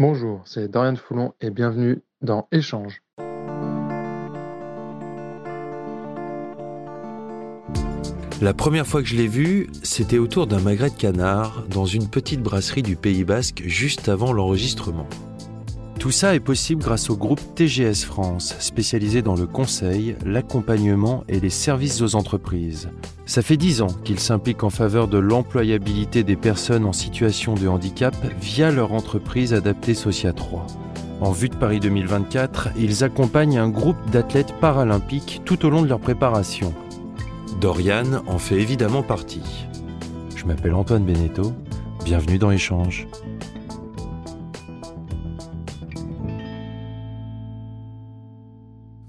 Bonjour, c'est Dorian Foulon et bienvenue dans Échange. La première fois que je l'ai vu, c'était autour d'un magret de canard dans une petite brasserie du Pays Basque juste avant l'enregistrement. Tout ça est possible grâce au groupe TGS France, spécialisé dans le conseil, l'accompagnement et les services aux entreprises. Ça fait dix ans qu'ils s'impliquent en faveur de l'employabilité des personnes en situation de handicap via leur entreprise adaptée Socia 3. En vue de Paris 2024, ils accompagnent un groupe d'athlètes paralympiques tout au long de leur préparation. Dorian en fait évidemment partie. Je m'appelle Antoine Beneteau, bienvenue dans Échange.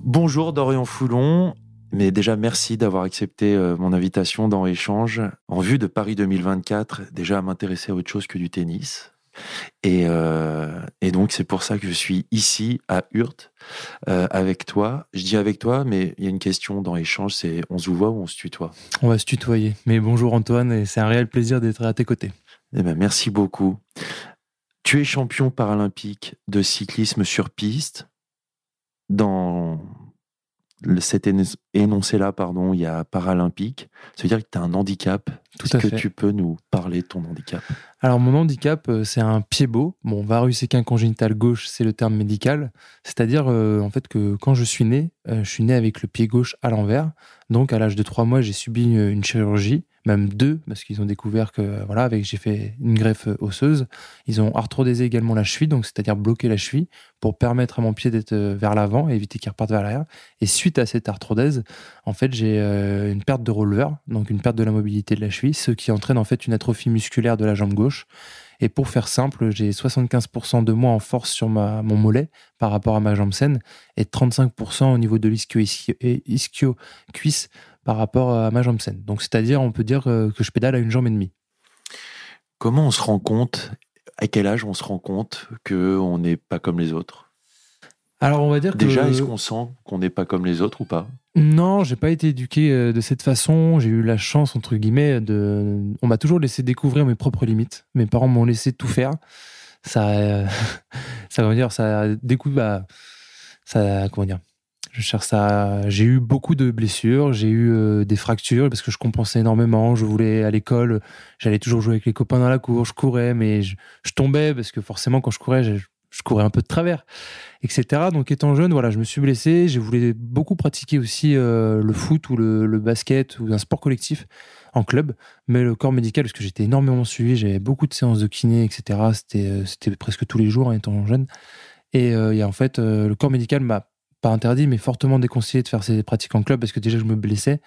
Bonjour Dorian Foulon, mais déjà merci d'avoir accepté euh, mon invitation dans Échange en vue de Paris 2024, déjà à m'intéresser à autre chose que du tennis. Et, euh, et donc c'est pour ça que je suis ici à Hurt euh, avec toi. Je dis avec toi, mais il y a une question dans Échange, c'est on se voit ou on se tutoie? On va se tutoyer. Mais bonjour Antoine, et c'est un réel plaisir d'être à tes côtés. Eh ben, merci beaucoup. Tu es champion paralympique de cyclisme sur piste dans cet énoncé-là, pardon, il y a paralympique. Ça veut dire que tu as un handicap. Est-ce que tu peux nous parler de ton handicap? Alors, mon handicap, euh, c'est un pied beau. Bon, varus congénital gauche, c'est le terme médical. C'est-à-dire, euh, en fait, que quand je suis né, euh, je suis né avec le pied gauche à l'envers. Donc, à l'âge de trois mois, j'ai subi une chirurgie même deux, parce qu'ils ont découvert que voilà, avec j'ai fait une greffe osseuse. Ils ont arthrodésé également la cheville, donc c'est-à-dire bloquer la cheville pour permettre à mon pied d'être euh, vers l'avant et éviter qu'il reparte vers l'arrière. Et suite à cette arthrodèse, en fait, j'ai euh, une perte de releveur, donc une perte de la mobilité de la cheville, ce qui entraîne en fait une atrophie musculaire de la jambe gauche. Et pour faire simple, j'ai 75% de moins en force sur ma, mon mollet par rapport à ma jambe saine et 35% au niveau de l'ischio-cuisse par rapport à ma jambe saine. Donc, c'est-à-dire, on peut dire euh, que je pédale à une jambe et demie. Comment on se rend compte, à quel âge on se rend compte qu'on n'est pas comme les autres? Alors, on va dire Déjà, est-ce qu'on sent qu'on n'est pas comme les autres ou pas? Non, j'ai pas été éduqué euh, de cette façon. J'ai eu la chance, entre guillemets, de. On m'a toujours laissé découvrir mes propres limites. Mes parents m'ont laissé tout faire. Ça, euh, ça va dire, ça découvre, bah, ça, comment dire, je cherche ça. J'ai eu beaucoup de blessures, j'ai eu euh, des fractures parce que je compensais énormément. Je voulais à l'école, j'allais toujours jouer avec les copains dans la cour, je courais, mais je, tombais parce que forcément quand je courais, je, courais un peu de travers, etc. Donc étant jeune, voilà, je me suis blessé. J'ai voulu beaucoup pratiquer aussi euh, le foot ou le, basket ou un sport collectif en club, mais le corps médical parce que j'étais énormément suivi, j'avais beaucoup de séances de kiné, etc. C'était euh, c'était presque tous les jours étant jeune. Et, et en fait, le corps médical m'a interdit, mais fortement déconseillé de faire ces pratiques en club parce que déjà je me blessais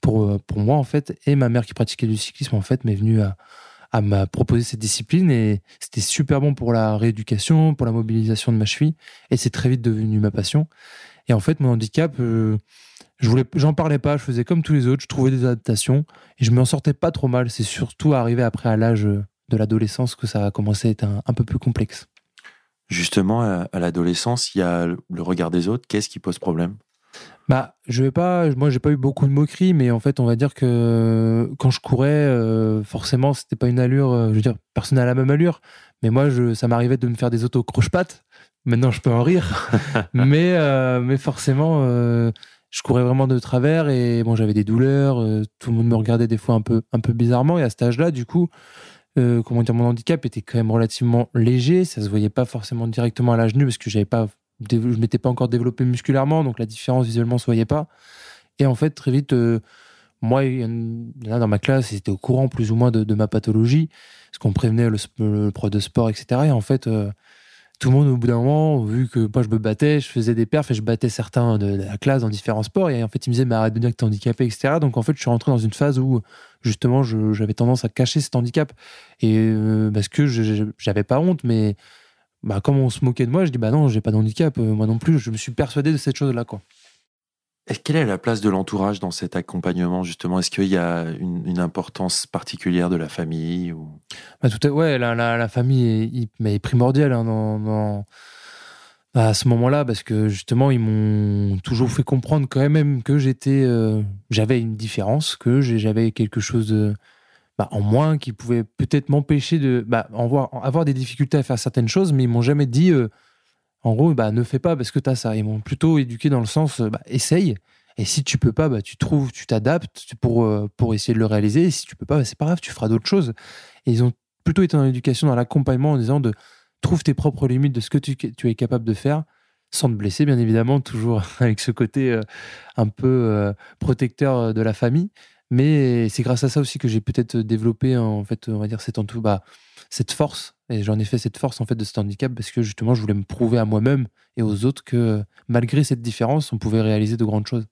pour, euh, pour moi en fait. Et ma mère qui pratiquait du cyclisme en fait m'est venue à, à me proposer cette discipline et c'était super bon pour la rééducation, pour la mobilisation de ma cheville et c'est très vite devenu ma passion. Et en fait, mon handicap, euh, je voulais, j'en parlais pas, je faisais comme tous les autres, je trouvais des adaptations et je m'en sortais pas trop mal. C'est surtout arrivé après à l'âge de l'adolescence que ça a commencé à être un peu plus complexe. Justement, à, l'adolescence, il y a le regard des autres. Qu'est-ce qui pose problème? Bah, je vais pas, moi j'ai pas eu beaucoup de moqueries, mais en fait on va dire que quand je courais, euh, forcément c'était pas une allure, euh, je veux dire, personne n'a la même allure, mais moi je, ça m'arrivait de me faire des autos croche-pattes. Maintenant je peux en rire, mais euh, mais forcément je courais vraiment de travers et bon j'avais des douleurs, tout le monde me regardait des fois un peu un peu bizarrement et à cet âge-là du coup euh, comment dire, mon handicap était quand même relativement léger. Ça se voyait pas forcément directement à l'âge nu parce que j'avais pas, je m'étais pas encore développé musculairement, donc la différence visuellement se voyait pas. Et en fait, très vite, euh, moi, il y en a dans ma classe, ils étaient au courant plus ou moins de, ma pathologie, parce qu'on prévenait le, le, pro de sport, etc. Et en fait, euh, tout le monde, au bout d'un moment, vu que moi je me battais, je faisais des perfs et je battais certains de la classe dans différents sports. Et en fait, ils me disaient, mais arrête de dire que t'es handicapé, etc. Donc en fait, je suis rentré dans une phase où justement j'avais tendance à cacher cet handicap. Et euh, parce que j'avais pas honte, mais bah, comme on se moquait de moi, je dis, bah non, j'ai pas de handicap, euh, moi non plus. Je me suis persuadé de cette chose-là, quoi. Quelle est la place de l'entourage dans cet accompagnement justement? Est-ce qu'il y a une, importance particulière de la famille ou... bah, la, famille est, primordiale hein, dans, à ce moment-là parce que justement ils m'ont toujours fait comprendre quand même que j'étais, euh, j'avais une différence, que j'avais quelque chose bah, en moins, qui pouvaient peut-être m'empêcher de bah, avoir des difficultés à faire certaines choses, mais ils m'ont jamais dit, euh, en gros, bah, ne fais pas parce que tu as ça. Ils m'ont plutôt éduqué dans le sens, bah, essaye. Et si tu peux pas, bah, tu trouves, tu t'adaptes pour, euh, pour essayer de le réaliser. Et si tu peux pas, bah, c'est pas grave, tu feras d'autres choses. Et ils ont plutôt été dans l'éducation, dans l'accompagnement en disant de trouve tes propres limites de ce que tu, es capable de faire sans te blesser, bien évidemment, toujours avec ce côté euh, un peu euh, protecteur de la famille. Mais c'est grâce à ça aussi que j'ai peut-être développé, en fait, on va dire, cette, bah, cette force. Et j'en ai fait cette force, en fait, de cet handicap parce que justement, je voulais me prouver à moi-même et aux autres que malgré cette différence, on pouvait réaliser de grandes choses.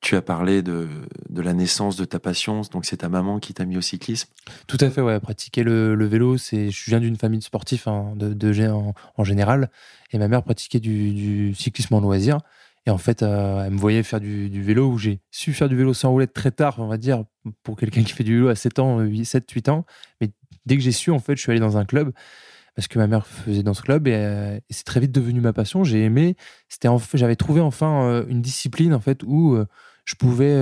Tu as parlé de, de, la naissance de ta passion, donc c'est ta maman qui t'a mis au cyclisme? Tout à fait, ouais. Pratiquer le, le vélo, c'est, je viens d'une famille de sportifs hein, de, de en, en, général, et ma mère pratiquait du, du cyclisme en loisir. Et en fait, euh, elle me voyait faire du, du vélo, où j'ai su faire du vélo sans roulette très tard, on va dire, pour quelqu'un qui fait du vélo à 7 ans, 7, 8 ans. Mais dès que j'ai su, en fait, je suis allé dans un club parce que ma mère faisait dans ce club et, euh, c'est très vite devenu ma passion. J'ai aimé. C'était j'avais trouvé enfin euh, une discipline en fait où euh, je pouvais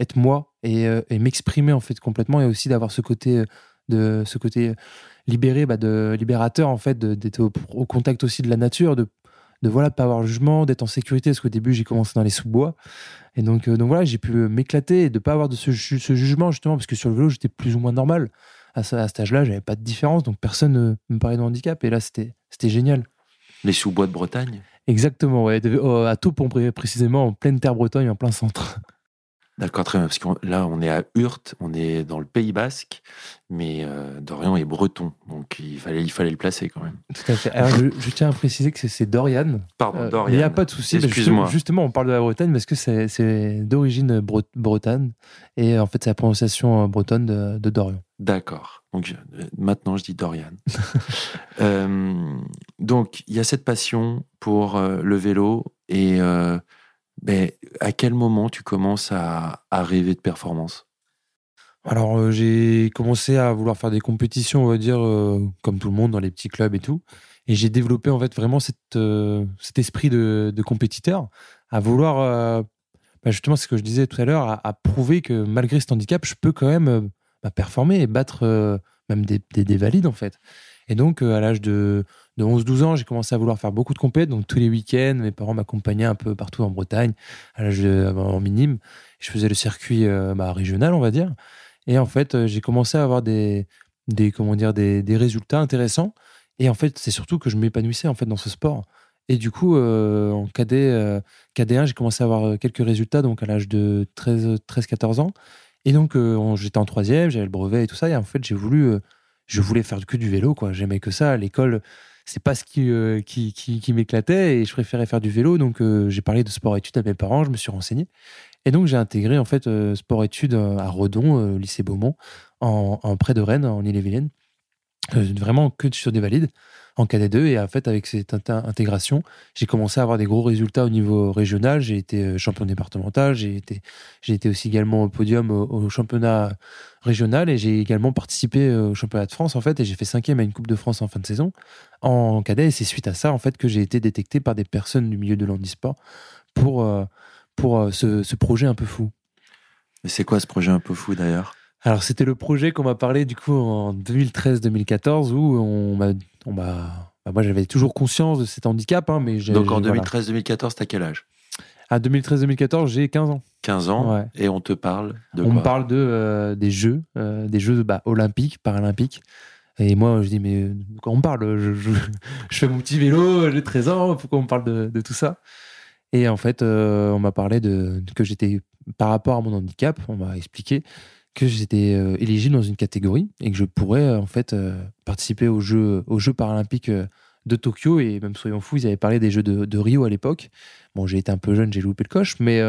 être moi et, m'exprimer en fait complètement et aussi d'avoir ce côté de ce côté libéré, bah, de libérateur en fait, d'être au, contact aussi de la nature, de de pas avoir jugement, d'être en sécurité parce qu'au début j'ai commencé dans les sous-bois et donc donc voilà j'ai pu m'éclater et de pas avoir de ce, jugement justement parce que sur le vélo j'étais plus ou moins normal à, ce, à cet âge-là j'avais pas de différence donc personne ne me parlait de handicap et là c'était c'était génial. Les sous-bois de Bretagne? Exactement, ouais. À Taupon, précisément, en pleine terre bretonne, en plein centre. D'accord, très bien. Parce que là, on est à Hurt, on est dans le Pays Basque, mais euh, Dorian est breton, donc il fallait, il fallait le placer quand même. Tout à fait. Alors, je, je tiens à préciser que c'est Dorian. Pardon, euh, Dorian. Il n'y a pas de souci. Excuse-moi. Justement, on parle de la Bretagne parce que c'est d'origine bre bretonne, et en fait, c'est la prononciation bretonne de, de Dorian. D'accord. Donc euh, maintenant, je dis Dorian. euh, donc, il y a cette passion pour euh, le vélo et euh, ben, à quel moment tu commences à, à rêver de performance? Alors, j'ai commencé à vouloir faire des compétitions, on va dire, comme tout le monde, dans les petits clubs et tout. Et j'ai développé en fait vraiment cette, cet esprit de, de, compétiteur, à vouloir, bah, justement, c'est ce que je disais tout à l'heure, à, à, prouver que malgré cet handicap, je peux quand même performer et battre même des, des, des, valides en fait. Et donc, à l'âge de, de 11-12 ans, j'ai commencé à vouloir faire beaucoup de compètes. Donc, tous les week-ends, mes parents m'accompagnaient un peu partout en Bretagne, à l'âge en minime. Je faisais le circuit euh, bah, régional, on va dire. Et en fait, euh, j'ai commencé à avoir des, des, comment dire, des, des résultats intéressants. Et en fait, c'est surtout que je m'épanouissais en fait dans ce sport. Et du coup, euh, en cadet, euh, KD1, j'ai commencé à avoir quelques résultats, donc à l'âge de 13-14 ans. Et donc, euh, j'étais en troisième, j'avais le brevet et tout ça. Et en fait, j'ai voulu, je voulais faire que du vélo, quoi. J'aimais que ça. L'école, c'est pas ce qui, euh, qui, qui, qui m'éclatait et je préférais faire du vélo. Donc, euh, j'ai parlé de sport-études à mes parents, je me suis renseigné. Et donc, j'ai intégré en fait euh, sport-études à Redon, lycée Beaumont, en, en, près de Rennes, en Ille-et-Vilaine. vraiment que sur des valides en KD2 et en fait avec cette intégration j'ai commencé à avoir des gros résultats au niveau régional. J'ai été champion départemental. J'ai été été aussi également au podium au, championnat régional. Et j'ai également participé au championnat de France en fait. Et j'ai fait cinquième à une coupe de France en fin de saison en cadet. Et c'est suite à ça en fait que j'ai été détecté par des personnes du milieu de l'handisport pour pour ce, ce projet un peu fou. Mais c'est quoi ce projet un peu fou d'ailleurs? Alors c'était le projet qu'on m'a parlé du coup en 2013-2014 où on m'a, on m'a, bah, moi j'avais toujours conscience de cet handicap, hein, mais j'ai, donc en 2013-2014 t'as quel âge? À 2013-2014 j'ai 15 ans. 15 ans ouais. et on te parle de On quoi? me parle de euh, des Jeux, euh, des Jeux bah, olympiques, paralympiques. Et moi je dis mais de quoi on parle je, je, je, fais mon petit vélo, j'ai 13 ans, pourquoi on me parle de, de tout ça? Et en fait euh, on m'a parlé de que j'étais par rapport à mon handicap, on m'a expliqué que j'étais euh, éligible dans une catégorie et que je pourrais euh, en fait euh, participer aux Jeux, aux Jeux paralympiques de Tokyo. Et même soyons fous, ils avaient parlé des Jeux de, Rio à l'époque. Bon, j'ai été un peu jeune, j'ai loupé le coche, mais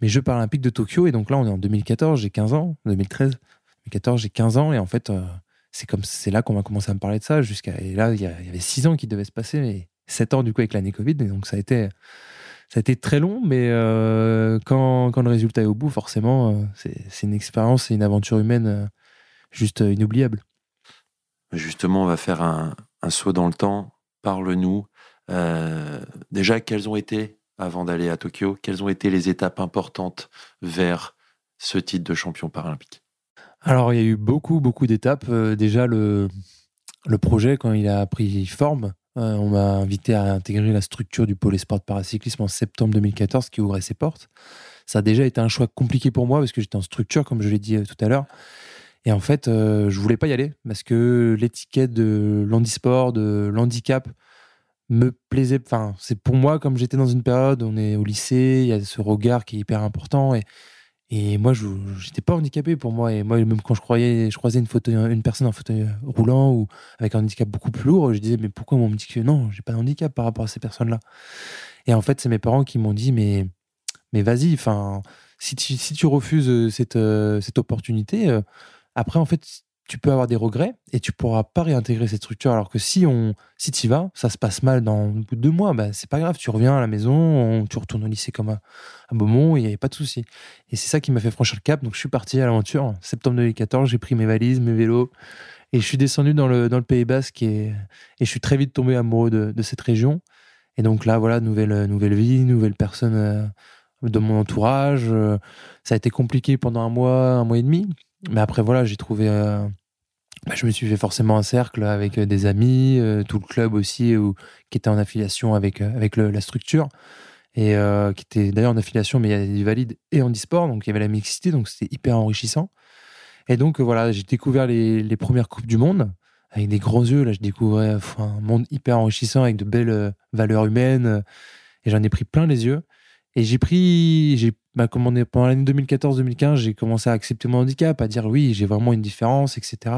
mes Jeux paralympiques de Tokyo. Et donc là on est en 2014, j'ai 15 ans, 2013, 2014 j'ai 15 ans. Et en fait c'est comme c'est là qu'on va commencer à me parler de ça et là il y, y avait 6 ans qui devaient se passer et 7 ans du coup avec l'année Covid. Et donc ça a été ça a été très long, mais euh, quand, quand, le résultat est au bout, forcément, euh, c'est une expérience, c'est une aventure humaine euh, juste inoubliable. Justement, on va faire un, un saut dans le temps. Parle-nous. Euh, déjà, quelles ont été, avant d'aller à Tokyo, quelles ont été les étapes importantes vers ce titre de champion paralympique? Alors, il y a eu beaucoup, beaucoup d'étapes. Déjà, le, le projet, quand il a pris forme, euh, on m'a invité à intégrer la structure du pôle sport de paracyclisme en septembre 2014 qui ouvrait ses portes. Ça a déjà été un choix compliqué pour moi parce que j'étais en structure, comme je l'ai dit tout à l'heure. Et en fait, je voulais pas y aller parce que l'étiquette de l'handisport, de l'handicap, me plaisait. Enfin, c'est pour moi, comme j'étais dans une période, on est au lycée, il y a ce regard qui est hyper important. Et, et moi, je n'étais pas handicapé pour moi. Et moi, même quand je, croyais, je croisais une, fauteuil, une personne en fauteuil roulant ou avec un handicap beaucoup plus lourd, je disais, mais pourquoi on me dit que non, j'ai pas de handicap par rapport à ces personnes-là Et en fait, c'est mes parents qui m'ont dit, mais, mais vas-y, enfin, si tu, si tu refuses cette, cette opportunité, euh, après, en fait, tu peux avoir des regrets et tu pourras pas réintégrer cette structure. Alors que si on, si tu y vas, ça se passe mal dans au bout de deux mois, bah, c'est pas grave. Tu reviens à la maison, tu retournes au lycée comme à, Beaumont, il n'y avait pas de souci. Et c'est ça qui m'a fait franchir le cap. Donc je suis parti à l'aventure. Septembre 2014, j'ai pris mes valises, mes vélos et je suis descendu dans le, dans le Pays Basque et, et je suis très vite tombé amoureux de, de cette région. Et donc là, voilà, nouvelle, nouvelle vie, nouvelle personne euh, de mon entourage. Euh, ça a été compliqué pendant un mois, un mois et demi. Mais après, voilà, j'ai trouvé euh, bah, je me suis fait forcément un cercle avec euh, des amis, euh, tout le club aussi, qui était en affiliation avec, euh, avec la structure, et qui était d'ailleurs en affiliation, mais il y avait du valide et en e-sport, donc il y avait la mixité, donc c'était hyper enrichissant. Et donc voilà, j'ai découvert les, les, premières Coupes du Monde, avec des grands yeux, là je découvrais un monde hyper enrichissant, avec de belles valeurs humaines, et j'en ai pris plein les yeux. Et j'ai pris, bah, pendant l'année 2014-2015, j'ai commencé à accepter mon handicap, à dire oui, j'ai vraiment une différence, etc.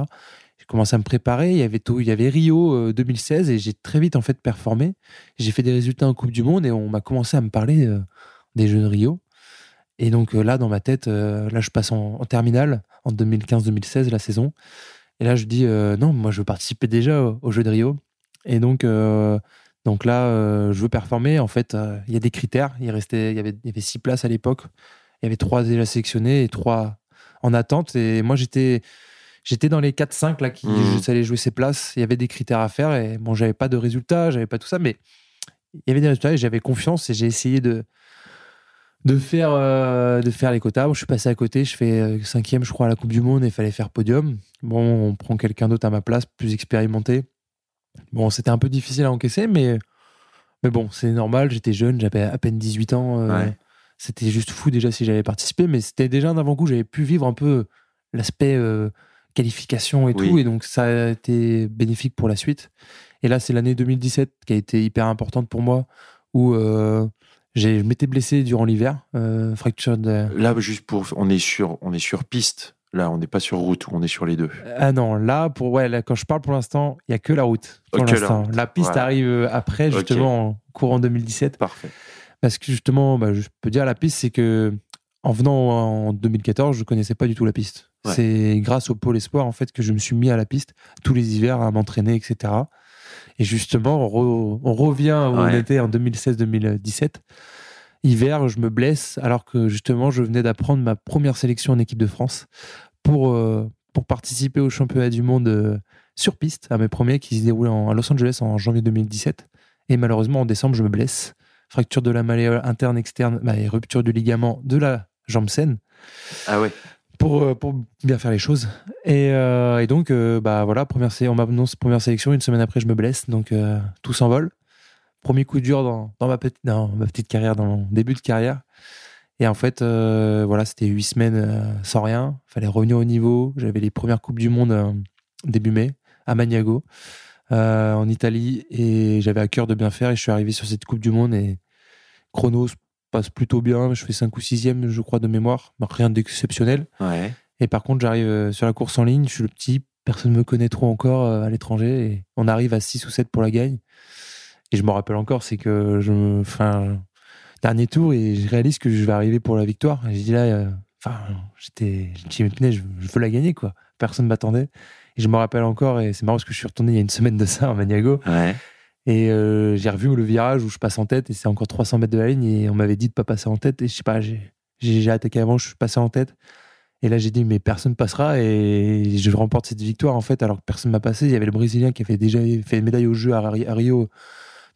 J'ai commencé à me préparer. Il y avait tout, il y avait Rio 2016 euh, et j'ai très vite en fait performé. J'ai fait des résultats en Coupe du Monde et on m'a commencé à me parler euh, des Jeux de Rio. Et donc euh, là, dans ma tête, là, je passe en, en terminale en 2015-2016 la saison. Et là, je dis non, moi, je veux participer déjà aux Jeux de Rio. Et donc donc là, euh, je veux performer. En fait, euh, il y a des critères. Il, restait, y avait, il y avait six places à l'époque. Il y avait trois déjà sélectionnés et trois en attente. Et moi, j'étais, j'étais dans les 4-5 là qui mmh. allaient jouer ces places. Il y avait des critères à faire. Et bon, j'avais pas de résultats, j'avais pas tout ça, mais il y avait des résultats et j'avais confiance et j'ai essayé de, de faire, euh, de faire les quotas. je suis passé à côté, je fais cinquième, je crois, à la Coupe du Monde et il fallait faire podium. Bon, on prend quelqu'un d'autre à ma place, plus expérimenté. Bon, c'était un peu difficile à encaisser, mais, mais bon, c'est normal. J'étais jeune, j'avais à peine 18 ans. Euh, c'était juste fou déjà si j'avais participé, mais c'était déjà un avant-goût. J'avais pu vivre un peu l'aspect euh, qualification et tout, et donc ça a été bénéfique pour la suite. Et là, c'est l'année 2017 qui a été hyper importante pour moi, où euh, je m'étais blessé durant l'hiver, fracture de. Là, juste pour, on est sur, on est sur piste. Là, on n'est pas sur route, on est sur les deux. Ah non, là, pour, ouais, là, quand je parle pour l'instant, il n'y a que la route. Pour l'instant. La, piste arrive euh, après, justement, en courant 2017. Parfait. Parce que justement, bah, je peux dire la piste, c'est que en venant en 2014, je ne connaissais pas du tout la piste. C'est grâce au pôle espoir en fait que je me suis mis à la piste tous les hivers à m'entraîner, etc. Et justement, on, revient où on était en 2016-2017 hiver, je me blesse alors que justement, je venais d'apprendre ma première sélection en équipe de France pour, euh, pour participer au championnat du monde euh, sur piste, à mes premiers qui se déroulaient à Los Angeles en janvier 2017. Et malheureusement, en décembre, je me blesse. Fracture de la malléole interne, externe, bah, et rupture du ligament de la jambe saine. Ah ouais. Pour, euh, pour bien faire les choses. Et, et donc, bah voilà, première, on m'annonce première sélection. Une semaine après, je me blesse. Donc, tout s'envole. Premier coup dur dans, dans, ma petite, dans ma petite carrière, dans mon début de carrière. Et en fait, euh, voilà, c'était huit semaines euh, sans rien. Il fallait revenir au niveau. J'avais les premières Coupes du Monde euh, début mai à Maniago, en Italie. Et j'avais à cœur de bien faire. Et je suis arrivé sur cette Coupe du Monde. Et chrono passe plutôt bien. Je fais 5 ou 6 je crois, de mémoire. Rien d'exceptionnel. Ouais. Et par contre, j'arrive sur la course en ligne. Je suis le petit. Personne ne me connaît trop encore à l'étranger. Et on arrive à 6 ou 7 pour la gagne. Et je me rappelle encore, c'est que je, enfin, dernier tour et je réalise que je vais arriver pour la victoire. Et j'ai dit là, euh, enfin, j'étais, j'ai dit, je, veux la gagner, quoi. Personne m'attendait. Et je me rappelle encore, et c'est marrant parce que je suis retourné il y a une semaine de ça à Maniago. Ouais. Et euh, j'ai revu le virage où je passe en tête et c'est encore 300 mètres de la ligne et on m'avait dit de pas passer en tête et je sais pas, j'ai, j'ai attaqué avant, je suis passé en tête. Et là, j'ai dit, mais personne passera et je remporte cette victoire en fait, alors que personne m'a passé. Il y avait le Brésilien qui avait déjà fait une médaille au jeu à Rio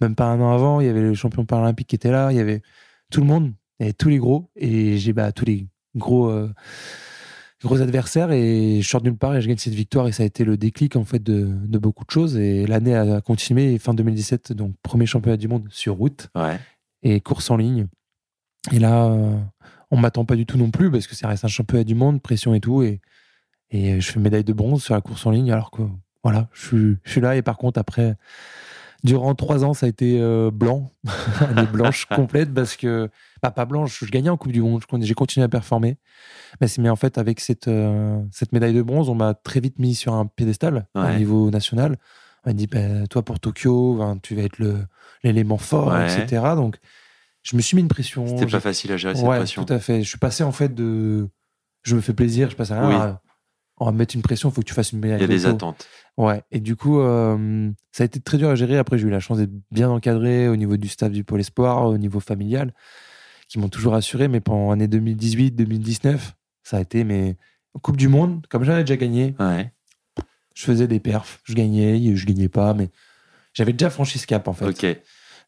même pas un an avant, il y avait le champion paralympique qui était là, il y avait tout le monde, il y avait tous les gros, et j'ai bah, tous les gros. Euh, gros adversaires et je sors de nulle part et je gagne cette victoire et ça a été le déclic en fait de, de beaucoup de choses et l'année a continué fin 2017 donc premier championnat du monde sur route Ouais. et course en ligne et là euh, on m'attend pas du tout non plus parce que ça reste un championnat du monde pression et tout et et je fais médaille de bronze sur la course en ligne alors que voilà je suis je suis là et par contre après durant trois ans ça a été euh, blanc année blanche complète parce que bah, pas blanche je gagnais en coupe du monde j'ai continué à performer mais, en fait avec cette euh, cette médaille de bronze on m'a très vite mis sur un piédestal au niveau national on m'a dit bah, toi pour Tokyo ben, tu vas être l'élément fort Ouais. etc donc je me suis mis une pression C'était pas facile à gérer cette ouais, pression. tout à fait. Je suis passé en fait de. Je me fais plaisir, je passe à rien. Oui. à- On va me mettre une pression, il faut que tu fasses une médaille. Il y a des attentes. Ouais. Et du coup, euh, ça a été très dur à gérer. Après, j'ai eu la chance d'être bien encadré au niveau du staff du Pôle Espoir, au niveau familial, qui m'ont toujours assuré. Mais pendant l'année 2018-2019, ça a été mes Coupe du Monde, comme j'en avais déjà gagné, Ouais. je faisais des perfs. Je gagnais, je gagnais pas, mais j'avais déjà franchi ce cap en fait. Ok.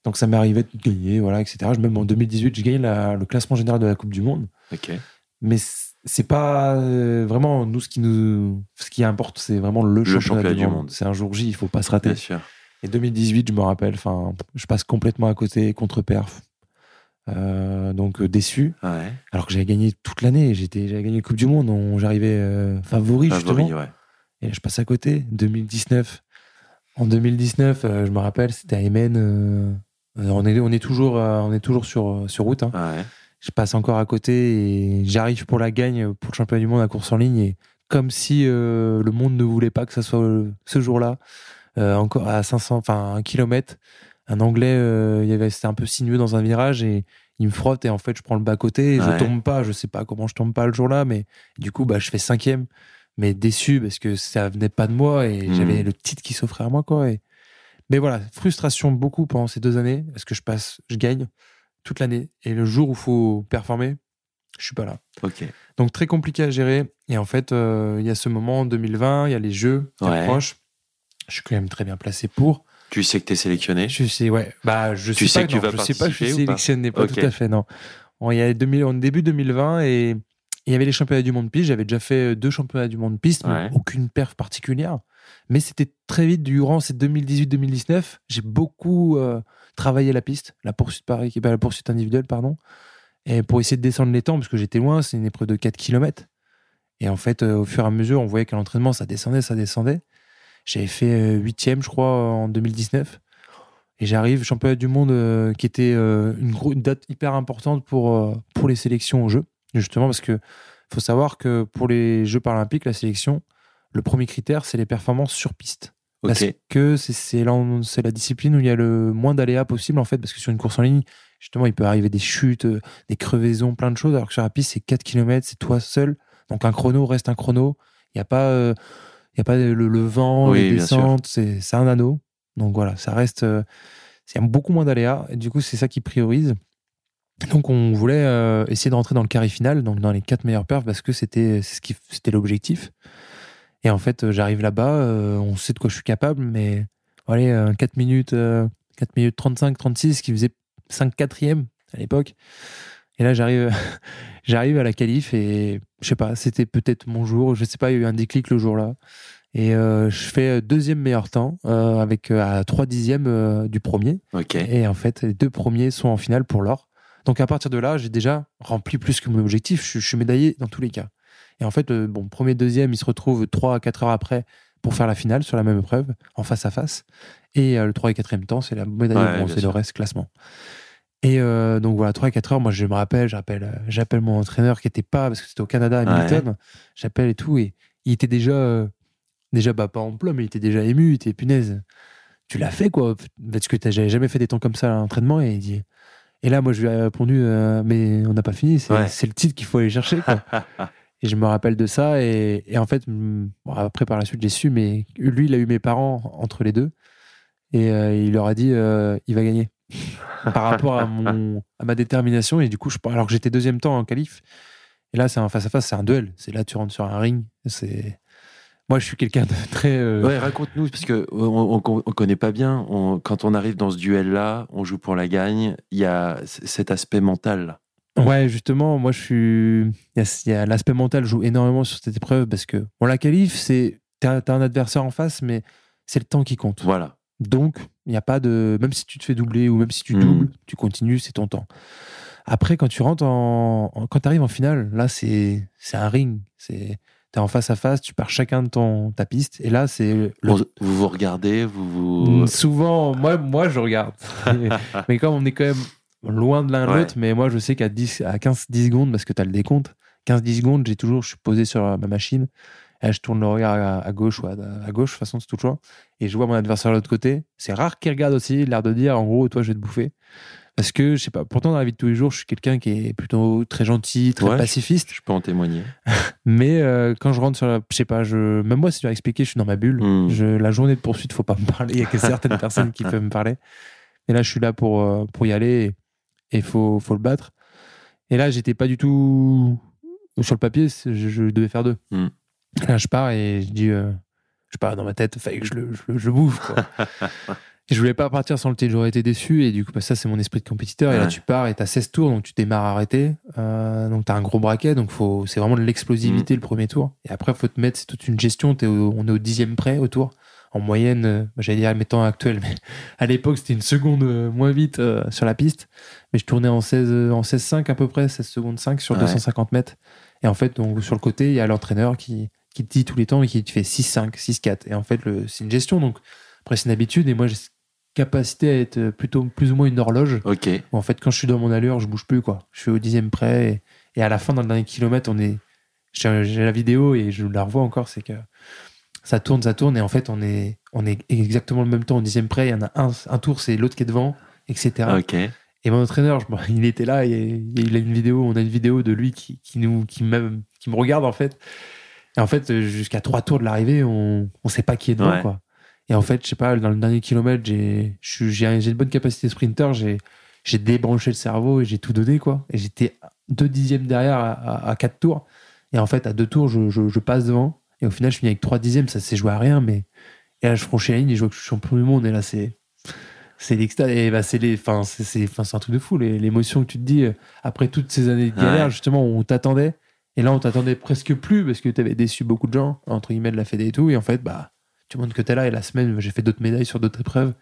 Donc ça m'arrivait de gagner, voilà, etc. Même en 2018, je gagne la- le classement général de la Coupe du Monde. Ok. Mais c'est pas euh, vraiment nous ce qui nous ce qui importe, c'est vraiment le, championnat, championnat du, monde. monde. C'est un jour J, il faut pas se rater. Bien sûr. Et 2018, je me rappelle, enfin, je passe complètement à côté contre perf. Euh, donc euh, déçu, Ouais. alors que j'avais gagné toute l'année, j'étais j'avais gagné la Coupe du Monde, on- j'arrivais euh, favori, Favori, justement. ouais. Et là, je passe à côté. 2019. En 2019, euh, je me rappelle, c'était à Emen. on, est, on est toujours, on est toujours sur, sur route. hein. Ouais. Je passe encore à côté et j'arrive pour la gagne pour le championnat du monde à course en ligne. Et comme si euh, le monde ne voulait pas que ça soit euh, ce jour-là, euh, encore à 500, enfin un kilomètre, un Anglais, euh, il y avait, c'était un peu sinueux dans un virage et il me frotte et en fait je prends le bas côté et Ouais. je tombe pas. Je sais pas comment je tombe pas le jour-là, mais du coup bah je fais cinquième, mais déçu parce que ça venait pas de moi et Mhm. j'avais le titre qui s'offrait à moi quoi. Et... Mais voilà, frustration beaucoup pendant ces deux années parce que je passe, je gagne? Toute l'année et le jour où faut performer, je suis pas là. Ok. Donc très compliqué à gérer. Et en fait, euh, il y a ce moment en 2020, il y a les Jeux qui Ouais. approchent. Je suis quand même très bien placé pour. Tu sais que t'es sélectionné? Je sais, ouais. Bah, je Tu sais, sais pas, que tu vas je sais pas, je suis participer pas? sélectionné, pas, tout à fait, non. Il y a 2000, en début 2020 et il y avait les championnats du monde piste. J'avais déjà fait deux championnats du monde piste, mais Ouais. aucune perf particulière. Mais c'était très vite durant ces 2018-2019. J'ai beaucoup euh, travaillé la piste, la poursuite par équipe, la poursuite individuelle, pardon, et pour essayer de descendre les temps parce que j'étais loin. C'est une épreuve de 4 km. Et en fait, euh, au fur et à mesure, on voyait qu'à l'entraînement, ça descendait, ça descendait. J'avais fait euh, huitième, je crois, en 2019. Et j'arrive, championnat du monde, euh, qui était euh, une, date hyper importante pour, euh, pour les sélections aux Jeux. Justement, parce que faut savoir que pour les Jeux paralympiques, la sélection, le premier critère, c'est les performances sur piste. Parce que c'est- c'est c'est la discipline où il y a le moins d'aléas possible, en fait, parce que sur une course en ligne, justement, il peut arriver des chutes, euh, des crevaisons, plein de choses, alors que sur la piste, c'est 4 km, c'est toi seul. Donc un chrono reste un chrono. Il n'y a pas, euh, y a pas le, le vent, Oui, les descentes, c'est c'est un anneau. Donc voilà, ça reste. euh, Il y a beaucoup moins d'aléas. Et du coup, c'est ça qui priorise. Donc on voulait euh, essayer de rentrer dans le carré final, donc dans les quatre meilleures perfs, parce que c'était c'est ce qui c'était l'objectif. Et en fait, euh, j'arrive là-bas, euh, on sait de quoi je suis capable, mais allez, euh, 4 minutes, euh, 4 minutes 35, 36, qui faisait 5 quatrièmes à l'époque. Et là, j'arrive, j'arrive à la qualif et je sais pas, c'était peut-être mon jour, je sais pas, il y a eu un déclic le jour-là. Et je fais deuxième meilleur temps avec à 3 dixièmes du premier. Ok. Et en fait, les deux premiers sont en finale pour l'or. Donc à partir de là, j'ai déjà rempli plus que mon objectif. Je, je suis médaillé dans tous les cas. Et en fait, euh, bon, premier, deuxième, ils se retrouvent 3 à 4 heures après pour faire la finale sur la même épreuve, en face à face. Et euh, le 3 et 4 temps, c'est la médaille Ouais, de bronze, c'est le reste classement. Et euh, donc voilà, 3 et 4 heures, moi je me rappelle, j'appelle, j'appelle mon entraîneur qui était pas, parce que c'était au Canada, à Ouais. Milton, j'appelle et tout, et il était déjà, euh, déjà bah, pas en plomb, mais il était déjà ému, il était punaise. Tu l'as fait quoi Parce que j'avais jamais fait des temps comme ça à l'entraînement, et il dit. Et là, moi je lui ai répondu, euh, mais on n'a pas fini, c'est Ouais. le titre qu'il faut aller chercher. Quoi. Et je me rappelle de ça. Et, et en fait, bon, après, par la suite, j'ai su, mais lui, il a eu mes parents entre les deux. Et euh, il leur a dit, euh, il va gagner. par rapport à, mon, à ma détermination. Et du coup, je, alors que j'étais deuxième temps en qualif. Et là, c'est un face-à-face, c'est un duel. C'est là, tu rentres sur un ring. C'est. Moi, je suis quelqu'un de très. euh, Ouais, raconte-nous, parce que on, on, on connaît pas bien. On- quand on arrive dans ce duel-là, on joue pour la gagne. Il y a cet aspect mental. Ouais, justement, moi je suis. Il y a, l'aspect mental joue énormément sur cette épreuve parce que bon, la qualif, c'est t'as as un adversaire en face, mais c'est le temps qui compte. Voilà. Donc, il n'y a pas de. Même si tu te fais doubler ou même si tu Mhm. doubles, tu continues, c'est ton temps. Après, quand tu rentres en. quand tu arrives en finale, là, c'est c'est un ring. C'est. T'es en face à face, tu pars chacun de ton, ta piste. Et là, c'est. le- Vous, vous vous regardez, vous vous. Souvent, moi, moi, je regarde. mais comme on est quand même loin de l'un de Ouais. l'autre, mais moi, je sais qu'à 10 à 15-10 secondes, parce que tu as le décompte, 15-10 secondes, j'ai toujours, je suis posé sur ma machine. Et là, je tourne le regard à, à gauche ou à, à gauche, de toute façon, c'est tout le choix. Et je vois mon adversaire de l'autre côté. C'est rare qu'il regarde aussi, l'air de dire, en gros, toi, je vais te bouffer. Parce que, je sais pas, pourtant, dans la vie de tous les jours, je suis quelqu'un qui est plutôt très gentil, très Ouais. pacifiste. Je peux en témoigner. Mais euh, quand je rentre sur la. Je sais pas, je, même moi, si tu dois expliquer, je suis dans ma bulle. Hmm. Je, la journée de poursuite, faut pas me parler. Il y a que certaines personnes qui peuvent me parler. Et là, je suis là pour, euh, pour y aller et il faut, faut le battre. Et là, j'étais pas du tout. Sur le papier, je, je devais faire deux. Hmm. Là, je pars et je dis. euh, je pars dans ma tête, fallait que je le, je, le- je bouffe. Quoi. et je voulais pas partir sans le titre, j'aurais été déçu. Et du coup, bah, ça, c'est mon esprit de compétiteur. Et là, tu pars et tu as 16 tours, donc tu démarres arrêté. Euh, donc tu as un gros braquet, donc faut, c'est vraiment de l'explosivité le premier tour. Et après, faut te mettre, c'est toute une gestion. Au- on est au dixième près au tour. En moyenne, euh, j'allais dire mes temps actuels, mais à l'époque, c'était une seconde euh, moins vite euh, sur la piste. Mais je tournais en 16, euh, en 16,5 à peu près, 16 secondes 5 sur Ouais. 250 mètres. Et en fait, donc, sur le côté, il y a l'entraîneur qui, qui te dit tous les temps et qui te fait 6-5, 6-4. Et en fait, c'est une gestion. Donc, après, c'est une habitude. Et moi, j'ai cette capacité à être plutôt plus ou moins une horloge. Ok. Où en fait, quand je suis dans mon allure, je bouge plus. quoi. Je suis au dixième près. Et, et à la fin, dans le dernier kilomètre, on est. J'ai j'ai la vidéo et je la revois encore. C'est que ça tourne, ça tourne. Et en fait, on est, on est exactement le même temps au dixième près. Il y en a un, un tour, c'est l'autre qui est devant, etc. Et mon entraîneur, il était là, et il a une vidéo, on a une vidéo de lui qui, qui nous, qui, me, qui me regarde en fait. Et en fait, jusqu'à trois tours de l'arrivée, on ne sait pas qui est devant. Ouais. Quoi. Et en fait, je sais pas, dans le dernier kilomètre, j'ai une bonne capacité sprinter, j'ai j'ai débranché le cerveau et j'ai tout donné. quoi. Et j'étais deux dixièmes derrière à, à- à quatre tours. Et en fait, à deux tours, je, je- je passe devant. Et au final, je finis avec trois dixièmes, ça s'est joué à rien. Mais et là, je franchis la ligne et je vois que je suis champion du monde. Et là, c'est c'est l'extase et bah c'est les enfin c'est un truc de fou l'émotion que tu te dis euh, après toutes ces années de galère Ouais. justement où on t'attendait et là on t'attendait presque plus parce que tu avais déçu beaucoup de gens entre guillemets de la fédé et tout et en fait bah tu montres que t'es là et la semaine j'ai fait d'autres médailles sur d'autres épreuves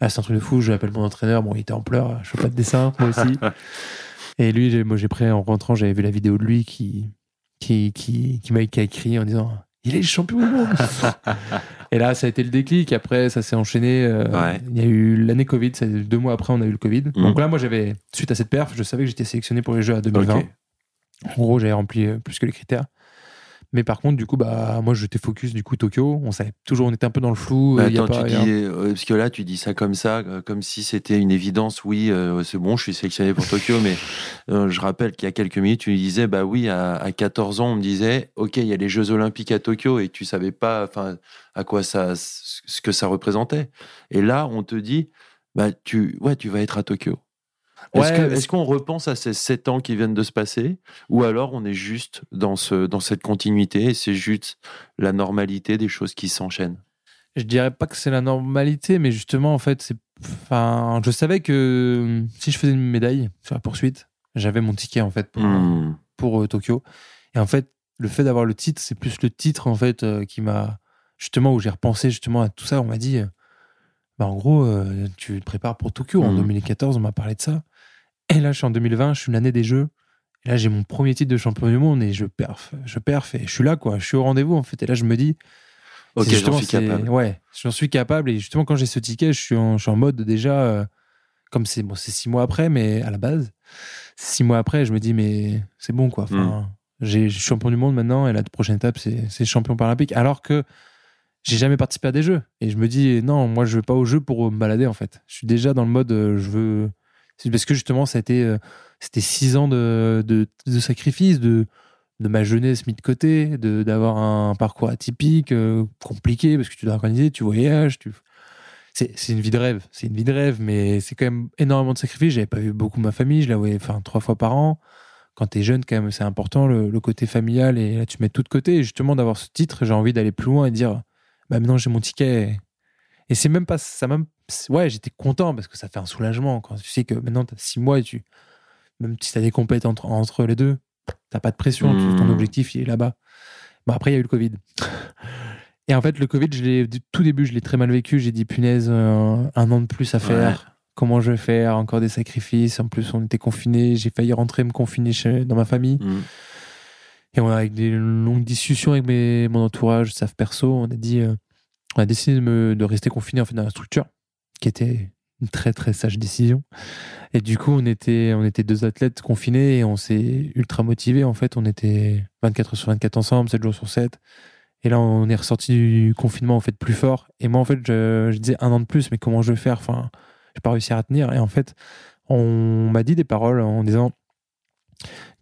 Ah, c'est un truc de fou j'appelle mon entraîneur bon il était en pleurs je fais pas de dessin moi aussi et lui moi j'ai pris en rentrant j'avais vu la vidéo de lui qui qui qui qui m'a écrit en disant il est le champion du monde et là, ça a été le déclic. Après, ça s'est enchaîné. euh, Ouais. Il y a eu l'année Covid. c'est Deux mois après, on a eu le Covid. Mhm. Donc là, moi, j'avais, suite à cette perf, je savais que j'étais sélectionné pour les Jeux à 2020. Ok. En gros, j'avais rempli euh, plus que les critères. Mais par contre, du coup, bah, moi, j'étais focus, du coup, Tokyo. On savait toujours, on était un peu dans le flou. Euh, a pas- tu il y a- dis, euh, parce que là, tu dis ça comme ça, euh, comme si c'était une évidence. Oui, euh, c'est bon, je suis sélectionné pour Tokyo, mais euh, je rappelle qu'il y a quelques minutes, tu disais, bah oui, à, à 14 ans, on me disait, ok, il y a les Jeux Olympiques à Tokyo, et tu savais pas, enfin, à quoi ça, ce que ça représentait. Et là, on te dit, bah tu, ouais, tu vas être à Tokyo. Est-ce Ouais, qu'on repense à ces 7 ans qui viennent de se passer, ou alors on est juste dans ce, dans cette continuité, et c'est juste la normalité des choses qui s'enchaînent? Je dirais pas que c'est la normalité, mais justement, en fait, c'est. Enfin, je savais que euh, si je faisais une médaille sur la poursuite, j'avais mon ticket, en fait, pour, Hmm. pour euh, Tokyo. Et en fait, le fait d'avoir le titre, c'est plus le titre, en fait, euh, qui m'a. Justement, où j'ai repensé justement à tout ça. On m'a dit, euh, bah, en gros, euh, tu te prépares pour Tokyo. En Mhm. 2014, on m'a parlé de ça. Et là, je suis en 2020, je suis l'année des Jeux. Et là, j'ai mon premier titre de champion du monde et je perf. Je perf et je suis là, quoi. Je suis au rendez-vous, en fait. Et là, je me dis, Ok, j'en suis capable. Ouais, j'en suis capable. Et justement, quand j'ai ce ticket, je suis en, je suis en mode déjà, euh, comme c'est bon, c'est six mois après, mais à la base, six mois après, je me dis, mais c'est bon, quoi. Enfin, j'ai- Je suis champion du monde maintenant, et la prochaine étape, c'est champion paralympique. Alors que j'ai jamais participé à des jeux. Et je me dis, non, moi, je vais pas aux jeux pour me balader, en fait. Je suis déjà dans le mode, euh, je veux. Parce que justement, ça a été, euh, c'était six ans de, de, de sacrifice, de, de ma jeunesse mis de côté, de d'avoir un parcours atypique, euh, compliqué, parce que tu dois organiser, tu voyages, tu. C'est c'est une vie de rêve, c'est une vie de rêve, mais c'est quand même énormément de sacrifices. J'avais pas vu beaucoup ma famille, je la voyais enfin trois fois par an. Quand t'es jeune, quand même, c'est important le, le côté familial et là tu mets tout de côté. Et justement, d'avoir ce titre, j'ai envie d'aller plus loin et dire, bah maintenant j'ai mon ticket. Et c'est même pas ça, même ouais, j'étais content parce que ça fait un soulagement quand tu sais que maintenant t'as six mois et tu même si tu as des compètes entre, entre les deux, t'as pas de pression, tu- ton Mhm. objectif il est là-bas. Bon, après, il y a eu le Covid. Et en fait, le Covid, je l'ai, tout début, je l'ai très mal vécu. J'ai dit, punaise, euh, un an de plus à faire. Ouais. Comment je vais faire? Encore des sacrifices. En plus, on était confinés. J'ai failli rentrer me confiner chez, dans ma famille. Mm. Et on a, avec des longues discussions avec mes, mon entourage, staff perso, on a dit, euh, on a décidé de, me- de rester confiné en fait dans la structure, qui était une très très sage décision. Et du coup, on était, on était deux athlètes confinés et on s'est ultra motivés. En fait, on était 24 heures sur 24 ensemble, 7 jours sur 7. Et là, on est ressorti du confinement en fait plus fort. Et moi, en fait, je, je disais un an de plus, mais comment je vais faire? Enfin, j'ai pas réussi à tenir. Et en fait, on m'a dit des paroles en disant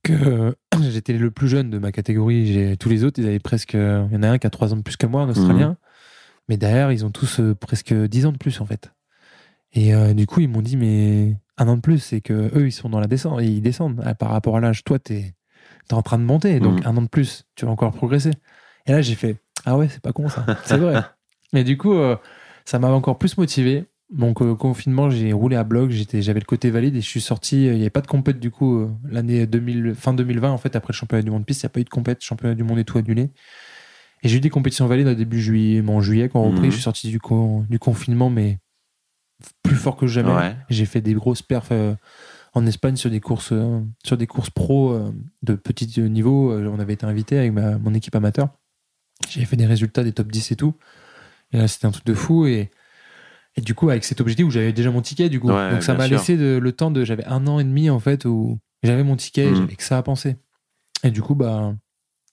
que j'étais le plus jeune de ma catégorie. J'ai tous les autres, ils avaient presque. Il y en a un qui a 3 ans de plus que moi, un Australien. Mais derrière, ils ont tous euh, presque 10 ans de plus, en fait. Et euh, du coup, ils m'ont dit, mais un an de plus, c'est que eux, ils sont dans la descente. Ils descendent. Ah, Par rapport à l'âge, toi, t'es es en train de monter. Donc, Mhm. un an de plus, tu vas encore progresser. Et là, j'ai fait, ah ouais, c'est pas con, ça. C'est vrai. Et du coup, euh, ça m'a encore plus motivé. Donc, euh, confinement, j'ai roulé à bloc. J'étais, j'avais le côté valide et je suis sorti. euh, Il n'y avait pas de compète, du coup, euh, l'année 2000, fin 2020, en fait, après le championnat du monde piste, il n'y a pas eu de compète. Championnat du monde et tout annulé. Et j'ai eu des compétitions valides au début juillet, en juillet, quand on repris, Mhm. je suis sorti du, con- du confinement, mais plus fort que jamais. Ouais. J'ai fait des grosses perfs euh, en Espagne sur des courses, sur des courses pro de petit niveau. On avait été invité avec ma- mon équipe amateur. J'avais fait des résultats des top 10 et tout. Et là, c'était un truc de fou. Et, et du coup, avec cet objectif où j'avais déjà mon ticket, du coup. Ouais, Donc ça m'a sûr. laissé de- le temps de. J'avais un an et demi, en fait, où j'avais mon ticket et Mhm. j'avais que ça à penser. Et du coup, bah,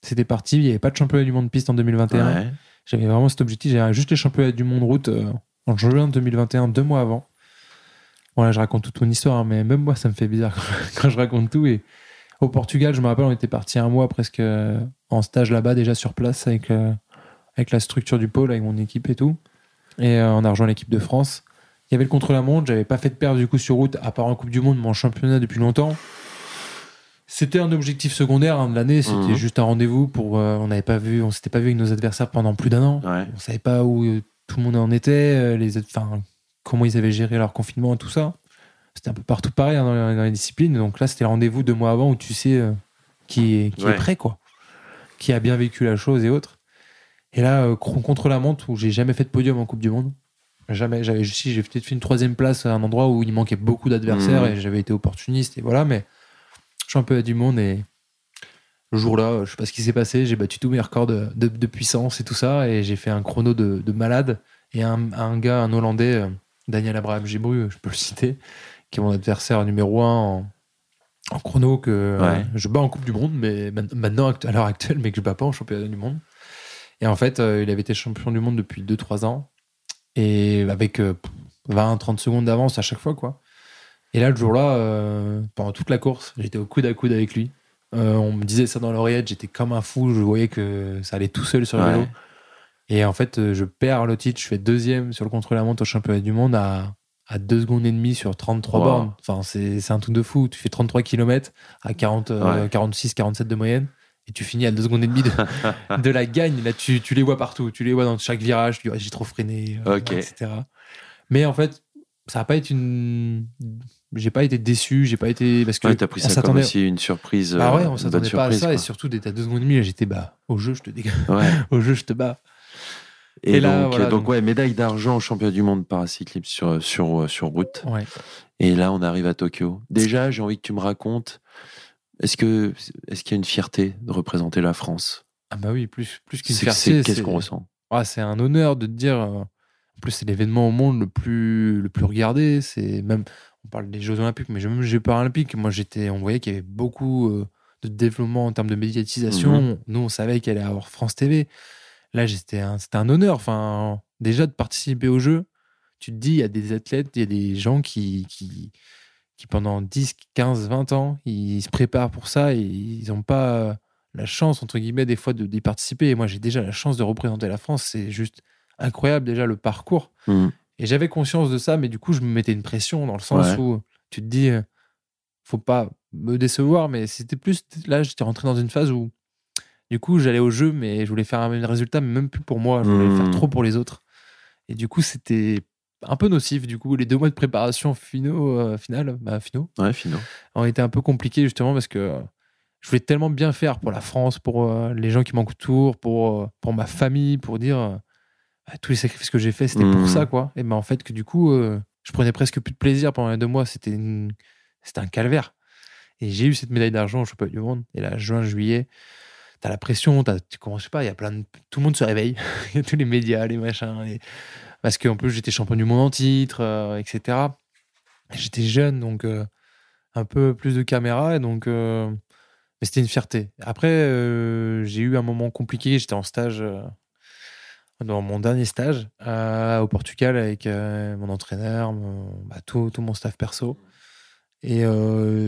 c'était parti. Il n'y avait pas de championnat du monde piste en 2021. Ouais. J'avais vraiment cet objectif. J'avais juste les championnats du monde route euh, en juin 2021, deux mois avant. Voilà, je raconte toute mon histoire, hein, mais même moi, ça me fait bizarre quand, quand je raconte tout. Et au Portugal, je me rappelle, on était parti un mois presque euh, en stage là-bas, déjà sur place, avec, euh, avec la structure du pôle, avec mon équipe et tout. Et euh, on a rejoint l'équipe de France. Il y avait le contre-la-montre, j'avais pas fait de perte du coup sur route, à part en Coupe du Monde, mais en championnat depuis longtemps. C'était un objectif secondaire hein, de l'année, c'était Mhm. juste un rendez-vous pour. euh, on n'avait pas vu, on s'était pas vu avec nos adversaires pendant plus d'un an. Ouais. On savait pas où euh, tout le monde en était, euh, les, enfin, comment ils avaient géré leur confinement et tout ça. C'était un peu partout pareil hein, dans, les, dans les disciplines. Donc là, c'était le rendez-vous deux mois avant où tu sais qui, est, qui Ouais. est prêt, quoi. Qui a bien vécu la chose et autres. Et là, euh, contre la montre, où j'ai jamais fait de podium en Coupe du Monde. Jamais. J'avais, si, j'ai peut-être fait une troisième place à un endroit où il manquait beaucoup d'adversaires Mhm. et j'avais été opportuniste. Et voilà, mais championnat du monde et le jour-là, euh, je sais pas ce qui s'est passé, j'ai battu tous mes records de, de- de puissance et tout ça, et j'ai fait un chrono de, de malade. Et un, un gars, un Hollandais, euh, Daniel Abraham Gébru, je peux le citer, qui est mon adversaire numéro un en, en chrono que Ouais. je bats en Coupe du Monde, mais maintenant, à l'heure actuelle, mais que je bats pas en championnat du monde. Et en fait, euh, il avait été champion du monde depuis 2-3 ans, et avec 20-30 secondes d'avance à chaque fois, quoi. Et là, le jour-là, euh, pendant toute la course, j'étais au coude à coude avec lui. Euh, on me disait ça dans l'oreillette, j'étais comme un fou, je voyais que ça allait tout seul sur le Ouais. vélo. Et en fait, euh, je perds le titre, je fais deuxième sur le contre-la-montre au championnat du monde à, à 2 secondes et demie sur 33 Wow. bornes. Enfin, c'est un truc de fou. Tu fais 33 km à 40, euh, Ouais. 46, 47 de moyenne. Et tu finis à 2 secondes et demie de, de la gagne. Là, tu, tu les vois partout. Tu les vois dans chaque virage. Tu dis, j'ai trop freiné, euh, etc. Mais en fait, ça n'a pas été une. J'ai pas été déçu. J'ai pas été. Parce que Ouais, t'as pris on ça comme aussi une surprise. Euh, ouais, on une s'attendait pas à ça. Et surtout, d'être à 2 secondes et demie, j'étais bah, au jeu, je te dégage. Ouais. Au jeu, je te bats. Et, Et là, donc, voilà, donc, donc- ouais, médaille d'argent au championnat du monde paracyclisme sur, sur, sur route. Ouais. Et là, on arrive à Tokyo. Déjà, j'ai envie que tu me racontes. Est-ce que est-ce qu'il y a une fierté de représenter la France? Ah bah oui, plus, plus qu'une fierté. Qu'est-ce qu'on ressent? Ah, c'est un honneur de te dire. euh, En plus, c'est l'événement au monde le plus, le plus regardé. C'est même, on parle des Jeux Olympiques, mais même les Jeux Paralympiques. Moi, j'étais, on voyait qu'il y avait beaucoup euh, de développement en termes de médiatisation. Mhm. Nous, on savait qu'il allait avoir France TV. Là, j'étais, un- c'était un honneur. Enfin, déjà de participer aux Jeux. Tu te dis, il y a des athlètes, il y a des gens qui, qui, qui pendant 10, 15, 20 ans, ils se préparent pour ça et ils n'ont pas la chance, entre guillemets, des fois d'y participer. Et moi, j'ai déjà la chance de représenter la France. C'est juste incroyable, déjà, le parcours. Mhm. Et j'avais conscience de ça, mais du coup, je me mettais une pression dans le sens Ouais. où tu te dis, faut pas me décevoir, mais c'était plus. Là, j'étais rentré dans une phase où, du coup, j'allais au jeu, mais je voulais faire un même résultat, mais même plus pour moi. Je voulais Mhm. faire trop pour les autres. Et du coup, c'était un peu nocif du coup. Les deux mois de préparation finaux, euh, finale, bah, finaux, Ouais, finaux. ont été un peu compliqués justement parce que je voulais tellement bien faire pour la France, pour euh, les gens qui m'entourent, pour, euh, pour ma famille, pour dire euh, bah, tous les sacrifices que j'ai faits, c'était pour ça quoi. Et ben en fait que du coup, euh, je prenais presque plus de plaisir pendant les deux mois. C'était une- c'était un calvaire. Et j'ai eu cette médaille d'argent au championnat du monde. Et là, juin, juillet, t'as la pression, t'as, tu commences, pas, il y a plein de, tout le monde se réveille. Il y a tous les médias, les machins. les- Parce qu'en plus, j'étais champion du monde en titre, euh, etc. J'étais jeune, donc euh, un peu plus de caméra. Et donc, euh, mais c'était une fierté. Après, j'ai eu un moment compliqué. J'étais en stage, dans mon dernier stage au Portugal avec mon entraîneur, bah, tout, tout mon staff perso. Et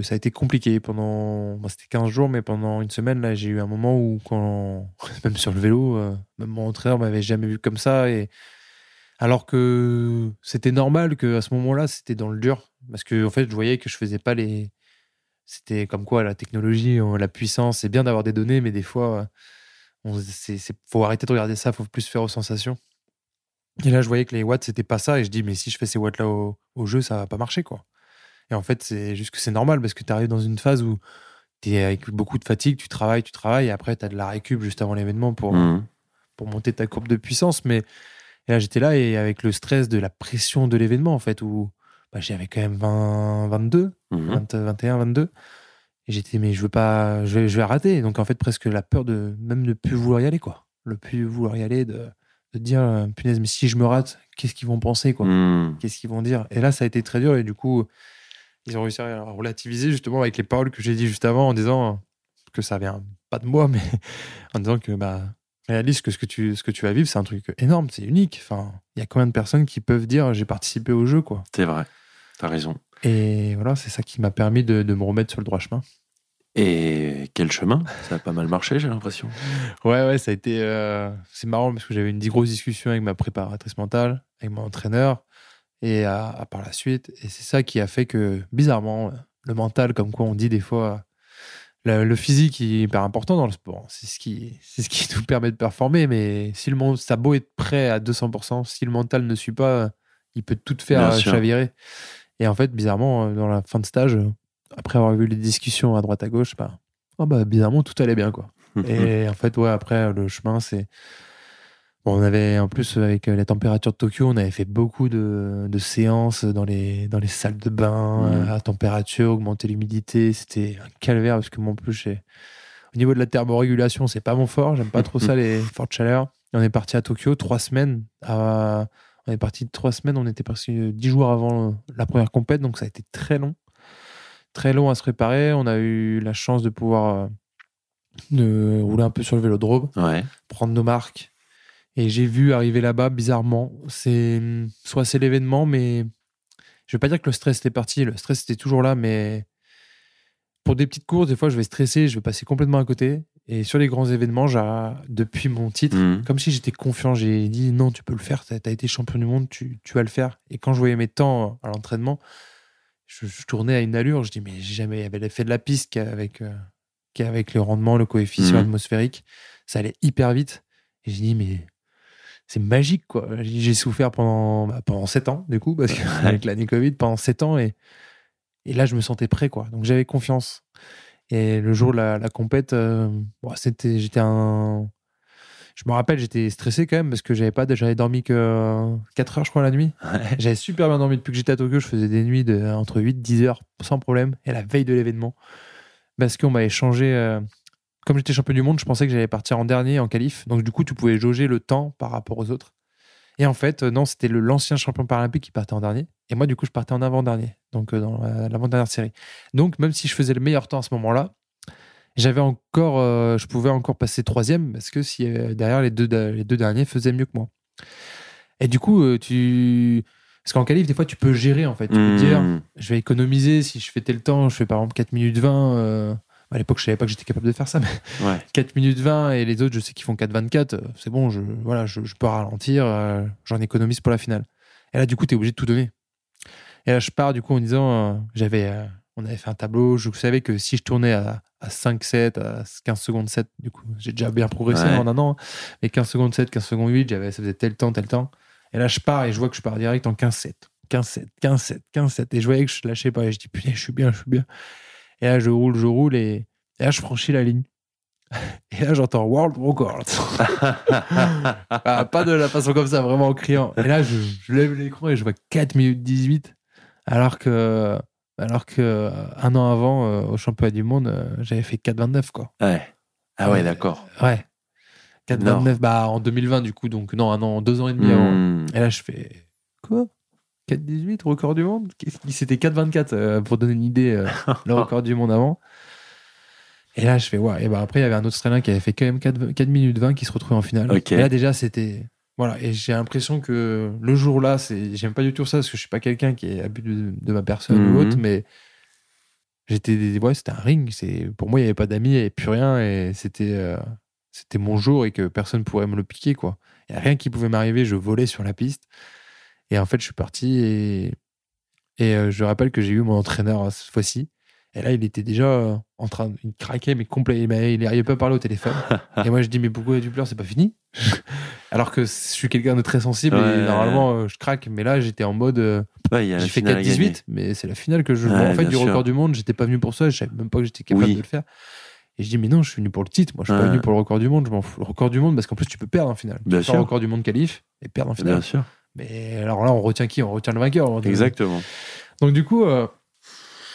ça a été compliqué pendant. c'était 15 jours, mais pendant une semaine, j'ai eu un moment où, quand, même sur le vélo, même mon entraîneur m'avait jamais vu comme ça. Et alors que c'était normal que à ce moment-là, c'était dans le dur. Parce que, en fait, je voyais que je faisais pas les. C'était comme quoi la technologie, euh, la puissance, c'est bien d'avoir des données, mais des fois, euh, c'est, c'est- faut arrêter de regarder ça, faut plus faire aux sensations. Et là, je voyais que les watts, c'était pas ça. Et je dis, mais si je fais ces watts-là au, au jeu, ça va pas marcher, quoi. Et en fait, c'est juste que c'est normal parce que tu arrives dans une phase où tu es avec beaucoup de fatigue, tu travailles, tu travailles, et après, tu as de la récup juste avant l'événement pour, Mhm. pour monter ta courbe de puissance. Mais et là, j'étais là et avec le stress de la pression de l'événement, en fait, où bah, j'avais quand même 20, 22, Mhm. 20, 21, 22. Et j'étais, mais je veux pas, je vais, je vais rater. Donc, en fait, presque la peur de même ne plus vouloir y aller, quoi. Le plus vouloir y aller, de, de dire, euh, punaise, mais si je me rate, qu'est-ce qu'ils vont penser, quoi? Mhm. Qu'est-ce qu'ils vont dire? Et là, ça a été très dur. Et du coup, ils ont réussi à relativiser justement avec les paroles que j'ai dit juste avant en disant que ça vient pas de moi, mais en disant que bah, réalise que ce que tu, ce que tu vas vivre, c'est un truc énorme, c'est unique. Enfin, il y a combien de personnes qui peuvent dire j'ai participé au jeu, quoi? C'est vrai. T'as raison. Et voilà, c'est ça qui m'a permis de, de me remettre sur le droit chemin. Et quel chemin? Ça a pas mal marché, j'ai l'impression. Ouais, ouais, ça a été. euh, c'est marrant parce que j'avais une grosse discussion avec ma préparatrice mentale, avec mon entraîneur, et à, à par la suite. Et c'est ça qui a fait que, bizarrement, le mental, comme quoi on dit des fois, le, le physique est hyper important dans le sport. C'est ce qui, c'est ce qui nous permet de performer. Mais si le monde, ça a beau être prêt à 200%, si le mental ne suit pas, il peut tout faire euh, chavirer. Et en fait, bizarrement, euh, dans la fin de stage, euh, après avoir vu les discussions à droite à gauche, bah, oh bah, bizarrement, tout allait bien, quoi. Et en fait, ouais, après, le chemin, c'est. Bon, on avait, en plus, avec euh, la température de Tokyo, on avait fait beaucoup de, de séances dans les, dans les salles de bain, euh, à température, augmenter l'humidité. C'était un calvaire parce que moi, en plus, au niveau de la thermorégulation, c'est pas mon fort. J'aime pas trop ça, les fortes chaleurs. Et on est parti à Tokyo trois semaines. à- On est parti trois semaines. On était parti euh, dix jours avant la première compète, donc ça a été très long. Très long à se préparer. On a eu la chance de pouvoir euh, de rouler un peu sur le vélodrome, Ouais. prendre nos marques. Et j'ai vu arriver là-bas, bizarrement, c'est soit c'est l'événement, mais je vais pas dire que le stress était parti. Le stress était toujours là, mais pour des petites courses, des fois, je vais stresser, je vais passer complètement à côté. Et sur les grands événements, j'ai- depuis mon titre, Mhm. comme si j'étais confiant, j'ai dit non, tu peux le faire, tu as, été champion du monde, tu, tu vas le faire. Et quand je voyais mes temps à l'entraînement, je, je tournais à une allure, je dis mais j'ai jamais, il y avait l'effet de la piste qu'avec euh, qu'avec le rendement, le coefficient Mhm. atmosphérique, ça allait hyper vite. Et j'ai dit mais c'est magique quoi. J'ai souffert pendant, bah, pendant 7 ans du coup, parce qu'avec l'année Covid, pendant 7 ans, et, et là je me sentais prêt quoi. Donc j'avais confiance. Et le jour de la, la compète, euh, bon, c'était, j'étais un. Je me rappelle, j'étais stressé quand même parce que j'avais pas, j'avais dormi que 4 heures, je crois, la nuit. Ouais. J'avais super bien dormi depuis que j'étais à Tokyo. Je faisais des nuits de, entre 8 10 heures sans problème. Et la veille de l'événement, parce qu'on m'avait changé. euh, comme j'étais champion du monde, je pensais que j'allais partir en dernier en qualif. Donc, du coup, tu pouvais jauger le temps par rapport aux autres. Et en fait, euh, non, c'était l'ancien champion paralympique qui partait en dernier. Et moi, du coup, je partais en avant-dernier. Donc, euh, dans la- l'avant-dernière série. Donc, même si je faisais le meilleur temps à ce moment-là, j'avais encore, euh, je pouvais encore passer troisième parce que si euh, derrière les deux, les deux derniers faisaient mieux que moi. Et du coup, euh, tu, parce qu'en qualif, des fois, tu peux gérer en fait. Tu peux dire, Mhm. je vais économiser si je fais tel temps, je fais par exemple 4 minutes 20. À l'époque, je savais pas que j'étais capable de faire ça, mais Ouais. 4 minutes 20 et les autres, je sais qu'ils font 4,24. euh, C'est bon, je, voilà, je, je peux ralentir, euh, j'en économise pour la finale. Et là, du coup, tu es obligé de tout donner. Et là, je pars du coup en disant, euh, j'avais, euh, on avait fait un tableau, je savais que si je tournais à, à 5, 7, à 15 secondes 7, du coup, j'ai déjà bien progressé Ouais. en un an, hein. mais 15 secondes 7, 15 secondes 8, j'avais, ça faisait tel temps, tel temps. Et là, je pars et je vois que je pars direct en 15-7. 15-7, 15-7, 15-7. Et je voyais que je lâchais pas. Et je dis, putain, je suis bien, je suis bien. Et là, je roule, je roule. Et, et là, je franchis la ligne. Et là, j'entends World Record. Ah, pas de la façon comme ça, vraiment en criant. Et là, je, je lève l'écran et je vois 4 minutes 18. Alors que, alors que euh, un an avant, euh, au championnat du monde, euh, j'avais fait 4,29, quoi. Ouais. Ah ouais, Ouais. d'accord. Ouais. 4,29, bah, en 2020, du coup. Donc, non, un an, deux ans et demi avant. Hmm. Et là, je fais quoi? 4,18, record du monde C'était 4,24 euh, pour donner une idée, euh, le record du monde avant. Et là, je fais ouais. Et bah, après, il y avait un autre Australien qui avait fait quand même 4, 4 minutes 20 qui se retrouvait en finale. Et là, déjà, c'était. Voilà. Et j'ai l'impression que le jour-là, c'est... j'aime pas du tout ça parce que je suis pas quelqu'un qui est abus de, de ma personne Mhm. ou autre, mais j'étais. Ouais, c'était un ring. C'est... Pour moi, il y avait pas d'amis, il y avait plus rien et c'était. euh, C'était mon jour et que personne pourrait me le piquer, quoi. Il y a rien qui pouvait m'arriver, je volais sur la piste. Et en fait, je suis parti et, et euh, je rappelle que j'ai eu mon entraîneur euh, cette fois-ci. Et là, il était déjà en train de il craquait, mais complet. Il m'a- il n'arrivait pas à parler au téléphone. et moi, je dis, mais pourquoi tu pleures? C'est pas fini Alors que je suis quelqu'un de très sensible Ouais. et normalement, euh, je craque. Mais là, j'étais en mode, euh, Ouais, j'ai fait finale à gagner. 4-18, mais c'est la finale que je vois. En fait, du sûr. record du monde, j'étais pas venu pour ça. Je savais même pas que j'étais capable Oui. de le faire. Et je dis, mais non, je suis venu pour le titre. Moi, je suis pas venu pour le record du monde. Je m'en fous. Le record du monde, parce qu'en plus, tu peux perdre en finale. Bien tu peux faire sûr. le record du monde qualif et perdre en finale. Bien sûr. Mais alors là, on retient qui? On retient le vainqueur. on Exactement. Donc, du coup, euh,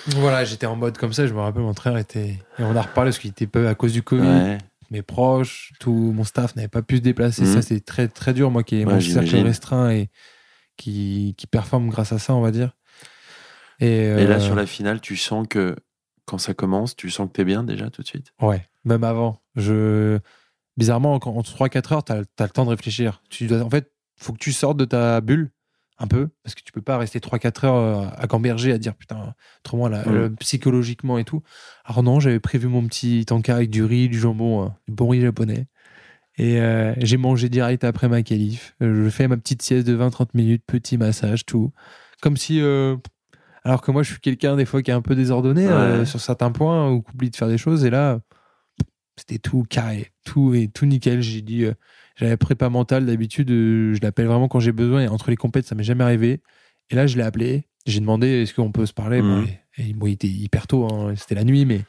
voilà, j'étais en mode comme ça. Je me rappelle, mon frère était. Et on a reparlé parce qu'il était peu à cause du Covid. Ouais. Mes proches, tout mon staff n'avait pas pu se déplacer. Mhm. Ça, c'est très, très dur. Moi qui ai Ouais, mon cercle restreint et qui, qui performe grâce à ça, on va dire. Et, Et là, euh, sur la finale, tu sens que quand ça commence, tu sens que t'es bien déjà tout de suite? Ouais, même avant. Je... Bizarrement, en, en 3-4 heures, tu as, le temps de réfléchir. Tu dois, en fait, faut que tu sortes de ta bulle un peu, parce que tu peux pas rester 3-4 heures euh, à gamberger, à dire putain, autrement, là, Mm. euh, psychologiquement et tout. Alors non, j'avais prévu mon petit tanka avec du riz, du jambon, euh, du bon riz japonais. Et euh, j'ai mangé direct après ma qualif. Je fais ma petite sieste de 20-30 minutes, petit massage, tout. Comme si. alors que moi, je suis quelqu'un des fois qui est un peu désordonné Ouais. sur certains points ou qui oublie de faire des choses. Et là, c'était tout carré, tout et tout nickel. J'ai dit, j'avais prépa mental d'habitude, euh, je l'appelle vraiment quand j'ai besoin. Et entre les compètes, ça m'est jamais arrivé. Et là, je l'ai appelé. J'ai demandé est-ce qu'on peut se parler? Mhm. Bon, et, et bon, il était hyper tôt, hein, c'était la nuit, mais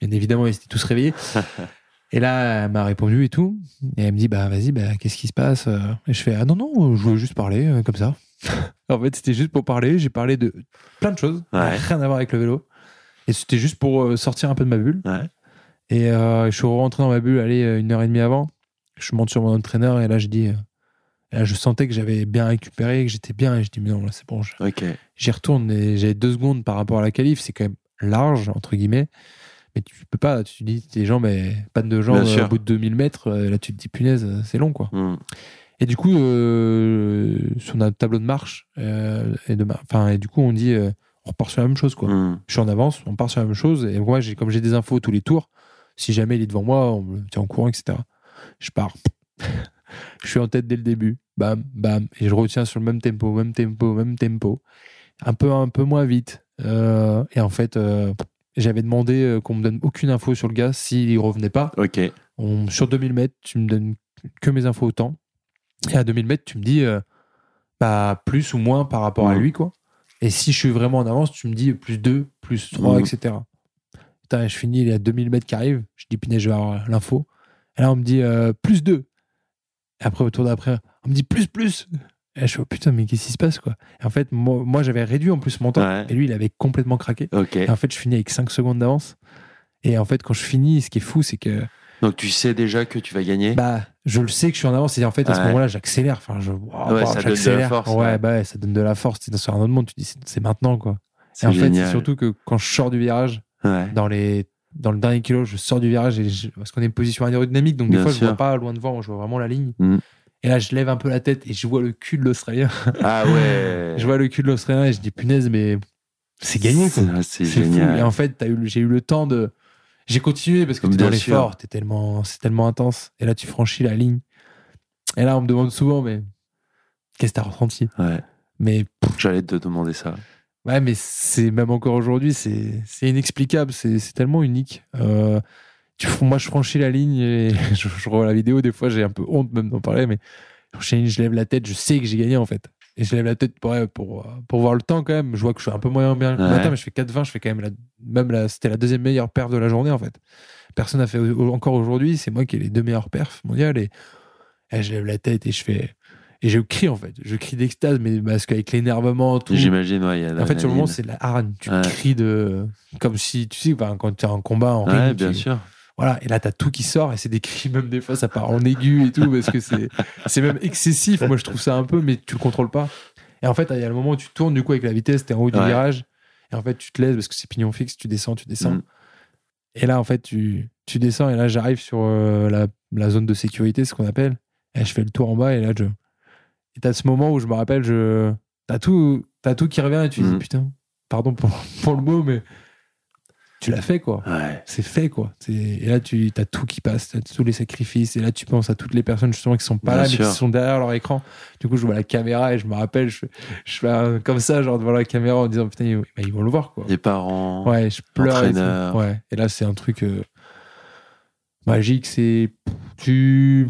bien évidemment, ils étaient tous réveillés. et là, elle m'a répondu et tout. Et elle me dit bah vas-y, bah, qu'est-ce qui se passe? Et je fais ah non non, je veux juste parler euh, comme ça. en fait, c'était juste pour parler. J'ai parlé de plein de choses, Ouais. rien à voir avec le vélo. Et c'était juste pour euh, sortir un peu de ma bulle. Ouais. Et euh, je suis rentré dans ma bulle, allez, une heure et demie avant. Je monte sur mon entraîneur et là, je dis. euh, et là, je sentais que j'avais bien récupéré, que j'étais bien. Et je dis, mais non, là, c'est bon. J'y retourne et j'ai deux secondes par rapport à la qualif. C'est quand même large, entre guillemets. Mais tu peux pas. Tu te dis, tes jambes, panne de jambes euh, au bout de 2000 mètres. euh, Là, tu te dis, punaise, c'est long, quoi. Hmm. Et du coup, euh, sur notre tableau de marche, euh, et, de enfin, et du coup, on dit, euh, on repart sur la même chose, quoi Hmm. je suis en avance, on part sur la même chose. Et moi, j'ai, comme j'ai des infos tous les tours, si jamais il est devant moi, on me tient au courant, etc. Je pars. je suis en tête dès le début. Bam, bam. Et je retiens sur le même tempo, même tempo, même tempo. Un peu, un peu moins vite. Euh, et en fait, euh, j'avais demandé euh, qu'on me donne aucune info sur le gars s'il revenait pas. Ok. On- sur 2000 mètres, tu me donnes que mes infos au temps. Et à 2000 mètres, tu me dis euh, bah, plus ou moins par rapport à Mhm. lui. quoi. Et si je suis vraiment en avance, tu me dis plus 2, plus 3, Mhm. etc. Putain, je finis, il y a 2000 mètres qui arrivent. Je dis, punaise, je vais avoir l'info. Et là, on me dit euh, plus 2. Et après, au tour d'après, on me dit plus, plus. Et je suis, oh, putain, mais qu'est-ce qui se passe, quoi? Et en fait, moi, moi, j'avais réduit en plus mon temps. Ouais. Et lui, il avait complètement craqué. Ok. Et en fait, je finis avec 5 secondes d'avance. Et en fait, quand je finis, ce qui est fou, c'est que Donc tu sais déjà que tu vas gagner? bah, je le sais que je suis en avance. Et en fait, à ce moment-là, j'accélère. Enfin, je, waouh, Ouais, ça donne de la force, Ouais, bah, ouais, ça donne de la force. C'est sur un autre monde. Tu dis, c'est- maintenant, quoi. Et en fait, c'est surtout que quand je sors du virage, dans les, dans le dernier kilo, je sors du virage et je- parce qu'on est une position aérodynamique. Donc, des Bien fois, je sûr. vois pas loin devant. Je vois vraiment la ligne. Mm. Et là, je lève un peu la tête et je vois le cul de l'Australien. Ah ouais. je vois le cul de l'Australien et je dis, punaise, mais c'est gagné, quoi. C'est C'est fou. génial. Et en fait, j'ai eu le temps de. J'ai continué parce que t'es Bien dans l'effort, tellement, c'est tellement intense. Et là, tu franchis la ligne. Et là, on me demande souvent, mais qu'est-ce que t'as ressenti? Ouais. Mais J'allais te demander ça. Ouais, mais c'est même encore aujourd'hui, c'est, inexplicable, c'est, tellement unique. Euh, tu, moi, je franchis la ligne et je, je revois la vidéo. Des fois, j'ai un peu honte même d'en parler, mais J'enchaîne, je lève la tête, je sais que j'ai gagné en fait. Et je lève la tête pour, pour, pour voir le temps quand même. Je vois que je suis un peu moyen bien le Ouais. matin, mais je fais 4,20. Je fais quand même la, même la, c'était la deuxième meilleure perf de la journée en fait. Personne n'a fait encore aujourd'hui. C'est moi qui ai les deux meilleures perfs mondiales. Et, et je lève la tête et je fais. Et je crie en fait. Je crie d'extase, mais parce qu'avec l'énervement, tout. J'imagine, ouais. il y a En fait, sur le moment, c'est la hargne. Tu Ouais. cries de. Comme si, tu sais, enfin, quand tu es en combat, en Ouais, ring, bien tu- sûr. Voilà, et là, t'as tout qui sort, et c'est des cris, même des fois, ça part en aigu et tout, parce que c'est c'est même excessif. Moi, je trouve ça un peu, mais tu le contrôles pas. Et en fait, il y a le moment où tu tournes, du coup, avec la vitesse, t'es en haut du virage, et en fait, tu te laisses, parce que c'est pignon fixe, tu descends, tu descends. Mm. Et là, en fait, tu, tu descends, et là, j'arrive sur euh, la, la zone de sécurité, ce qu'on appelle, et je fais le tour en bas, et là, je. Et t'as ce moment où je me rappelle, je. T'as tout, t'as tout qui revient, et tu dis, Mm. putain, pardon pour, pour le mot, mais. Tu l'as fait, quoi Ouais. c'est fait quoi. Et là, tu as tout qui passe, t'as tous les sacrifices. Et là, tu penses à toutes les personnes justement qui sont pas Bien là, mais qui sont derrière leur écran. Du coup, je vois la caméra et je me rappelle, je, je fais un- comme ça, genre devant la caméra en disant putain, ils, bah, ils vont le voir quoi. Les parents. Ouais, je pleure. Et, tout. ouais. et là, c'est un truc euh, magique. C'est tu,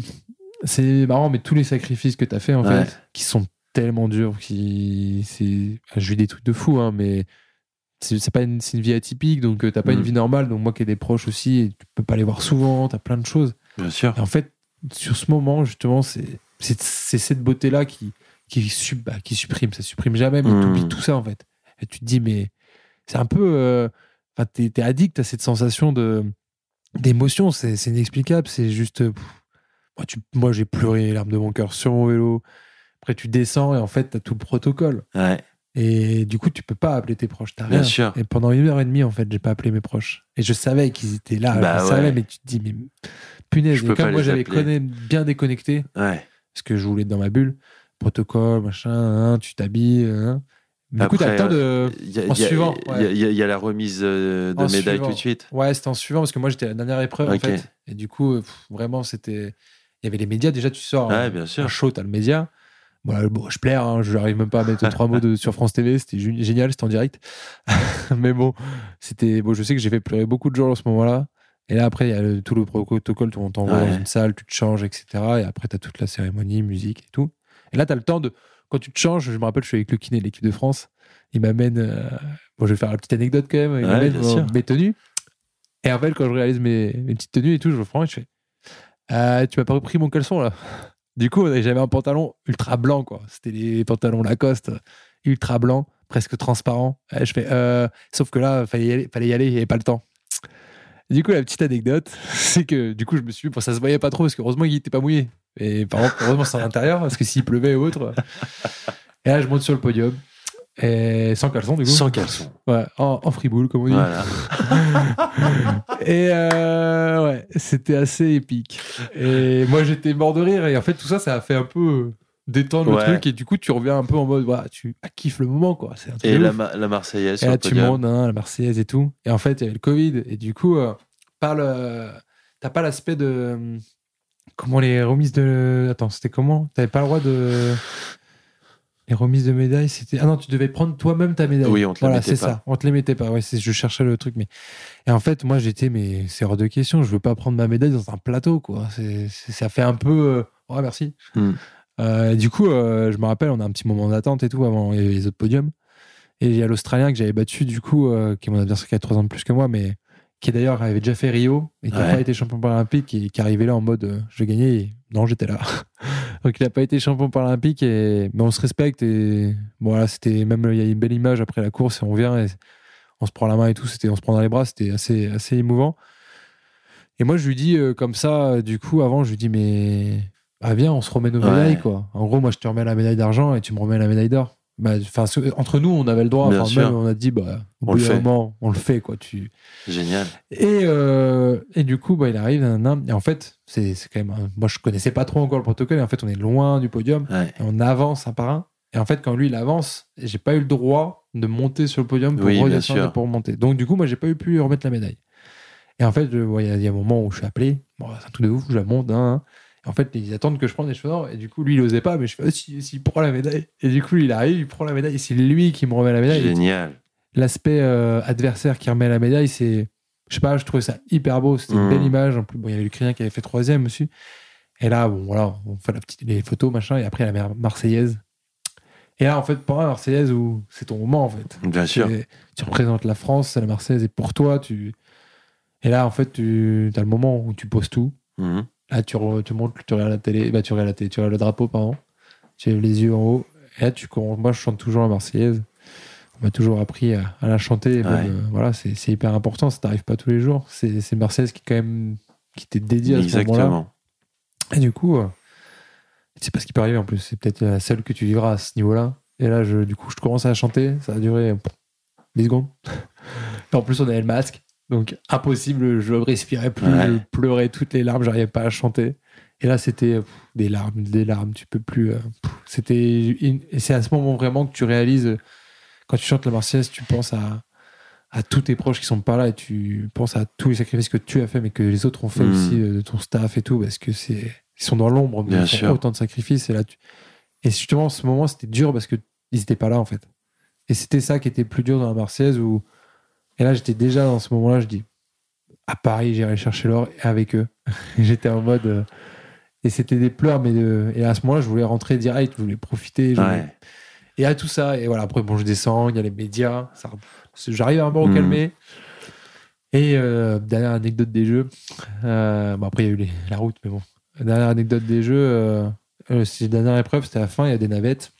c'est marrant, mais tous les sacrifices que tu as fait en Ouais. fait, qui sont tellement durs, qui c'est, je vis des trucs de fou, hein, mais c'est pas une, une vie atypique, donc euh, t'as pas Mm. une vie normale. Donc moi qui ai des proches aussi, et tu peux pas les voir souvent, t'as plein de choses. Bien sûr. Et en fait, sur ce moment, justement, c'est cette beauté-là qui qui, sup- bah, qui supprime, ça supprime jamais, mais Mm. t'oublies tout ça en fait. Et tu te dis mais c'est un peu, euh, enfin t'es addict à cette sensation d'émotion, c'est inexplicable, c'est juste. pff, moi, tu- moi j'ai pleuré les larmes de mon cœur sur mon vélo. Après tu descends et en fait t'as tout le protocole. Ouais. Et du coup, tu peux pas appeler tes proches. T'as Bien rien. sûr. Et pendant une heure et demie, en fait, j'ai pas appelé mes proches. Et je savais qu'ils étaient là. Bah je ouais. savais, mais tu te dis, mais punaise. Je peux comme pas moi, j'avais connu- bien déconnecté, Ouais. parce que je voulais être dans ma bulle, protocole, machin, hein, tu t'habilles. hein. Du coup, t'as le temps de. Y a, En y a- suivant, il y a- ouais. y y a la remise euh, de En médaille suivant. tout de suite. Ouais, c'était en suivant, parce que moi, j'étais à la dernière épreuve, Ok. en fait. Et du coup, pff, vraiment, c'était. Il y avait les médias. Déjà, tu sors. Ouais, un- bien sûr. Un show, t'as le média. Voilà, bon, je plaire, hein, je n'arrive même pas à mettre trois mots de, sur France TV, c'était génial, c'était en direct. Mais bon, c'était bon, je sais que j'ai fait pleurer beaucoup de gens à ce moment-là. Et là, après, il y a le- tout le protocole, on t'envoie Ouais. dans une salle, tu te changes, etc. Et après, tu as toute la cérémonie, musique et tout. Et là, tu as le temps de. Quand tu te changes, je me rappelle, je suis avec le kiné de l'équipe de France. Il m'amène. euh, Bon, je vais faire la petite anecdote quand même. Il Ouais, m'amène mes tenues. Et en fait, quand je réalise mes, mes petites tenues et tout, je me prends et je fais Euh, Tu m'as pas repris mon caleçon là Du coup, j'avais un pantalon ultra blanc, quoi. C'était les pantalons Lacoste, ultra blanc, presque transparent. Je fais euh, Sauf que là, fallait y aller, fallait y aller, il n'y avait pas le temps. Du coup, la petite anecdote, c'est que du coup, je me suis bon, ça se voyait pas trop parce que heureusement, il était pas mouillé. Et par contre, heureusement, c'est à l'intérieur parce que s'il pleuvait ou autre. Et là, je monte sur le podium. Et sans caleçon, du coup. Sans caleçon. Ouais, en, en friboule, comme on dit. Voilà. Et euh, ouais, c'était assez épique. Et moi, j'étais mort de rire. Et en fait, tout ça, ça a fait un peu détendre Ouais. le truc. Et du coup, tu reviens un peu en mode, voilà, tu ah, kiffes le moment, quoi. C'est un truc Et la. Ma- la Marseillaise Et là, tu montes, hein, la Marseillaise et tout. Et en fait, il y avait le Covid. Et du coup, euh, pas le... t'as pas l'aspect de. Comment les remises de. Attends, c'était comment? T'avais pas le droit de. Les remises de médailles, c'était. Ah non, tu devais prendre toi-même ta médaille. Oui, on te la Voilà, mettait c'est ça. On te les mettait pas. Ouais, c'est- je cherchais le truc. Mais... Et en fait, moi, j'étais, mais c'est hors de question. Je veux pas prendre ma médaille dans un plateau, quoi. C'est, ça fait un peu. euh, Ouais, merci. Hmm. Euh, du coup, euh, je me rappelle, on a un petit moment d'attente et tout avant les- les autres podiums. Et il y a l'Australien que j'avais battu, du coup, euh, qui est mon adversaire qui a 3 ans de plus que moi, mais qui d'ailleurs avait déjà fait Rio et qui n'a Ouais. pas été champion paralympique et qui arrivait là en mode je vais gagner. Et non, j'étais là. Donc il n'a pas été champion paralympique, et... mais on se respecte. Et bon, voilà, c'était même, il y a une belle image après la course et on vient et on se prend la main et tout. C'était, on se prend dans les bras, c'était assez, assez émouvant. Et moi, je lui dis euh, comme ça, euh, du coup, avant, je lui dis mais ah, viens, on se remet nos Ouais. médailles, quoi. En gros, moi, je te remets la médaille d'argent et tu me remets la médaille d'or. Bah, entre nous, on avait le droit. Même, on a dit, bah, On le fait. moment, on le fait, quoi. Tu... Génial. Et, euh, et du coup, bah, il arrive, et en fait, c'est quand même. un- Moi, je connaissais pas trop encore le protocole, et en fait, on est loin du podium, Ouais. et on avance un par un. Et en fait, quand lui, il avance, j'ai pas eu le droit de monter sur le podium pour Oui, redescendre et pour remonter. Donc, du coup, moi, j'ai pas eu pu remettre la médaille. Et en fait, je- ouais, il y, a- il y a un moment où je suis appelé, bon, c'est un truc de ouf, je la monte, hein, hein. En fait, ils attendent que je prenne les cheveux d'or, et du coup, lui, il osait pas, mais je fais, ah, si, si, il prend la médaille. Et du coup, il arrive, il prend la médaille, et c'est lui qui me remet la médaille. Génial. l'aspect euh, adversaire qui remet la médaille, c'est. Je sais pas, je trouvais ça hyper beau. C'était une belle image. En plus, bon, il y avait l'Ukrainien qui avait fait troisième aussi. Et là, bon, voilà, on fait la petite, les photos, machin, et après la Marseillaise. Et là, en fait, pour la Marseillaise, où c'est ton moment, en fait. Bien sûr. Tu représentes la France, c'est la Marseillaise, et pour toi, tu. Et là, en fait, tu as le moment où tu poses tout. Mhm. Là, tu, tu montes, tu regardes la télé, bah, tu regardes la télé, tu regardes le drapeau, pardon. Tu as les yeux en haut. Et là, tu, moi, je chante toujours la Marseillaise. On m'a toujours appris à, la chanter. Euh, voilà, c'est hyper important. Ça t'arrive pas tous les jours. C'est une Marseillaise qui, quand même, qui t'est dédiée à ce moment-là. Et du coup, euh, c'est pas ce qui peut arriver en plus. C'est peut-être la seule que tu vivras à ce niveau-là. Et là, je, du coup, je commence à chanter. Ça a duré 10 secondes. en plus, on avait le masque. Donc, impossible. Je respirais plus. Je pleurais toutes les larmes. J'arrivais pas à chanter. Et là, c'était des larmes, des larmes. Tu peux plus. Euh, c'était. Et c'est à ce moment vraiment que tu réalises. Quand tu chantes la Marseillaise, tu penses à, à tous tes proches qui sont pas là et tu penses à tous les sacrifices que tu as fait, mais que les autres ont fait hmm. aussi, euh, de ton staff et tout, parce que c'est ils sont dans l'ombre, mais ils font autant de sacrifices. Et là, tu... et justement, ce moment, c'était dur parce que ils étaient pas là en fait. Et c'était ça qui était plus dur dans la Marseillaise où et là, j'étais déjà dans ce moment-là, je dis à Paris, j'irai chercher l'or avec eux. j'étais en mode euh, et c'était des pleurs, mais et à ce moment-là, je voulais rentrer direct, je voulais profiter. Et à tout ça, et voilà, après, bon, je descends, il y a les médias, ça... j'arrive à un peu au calmer. Et euh, dernière anecdote des jeux, euh, bon, après, il y a eu la route, mais bon, dernière anecdote des jeux, euh, euh, c'est la dernière épreuve, c'était à la fin, il y a des navettes.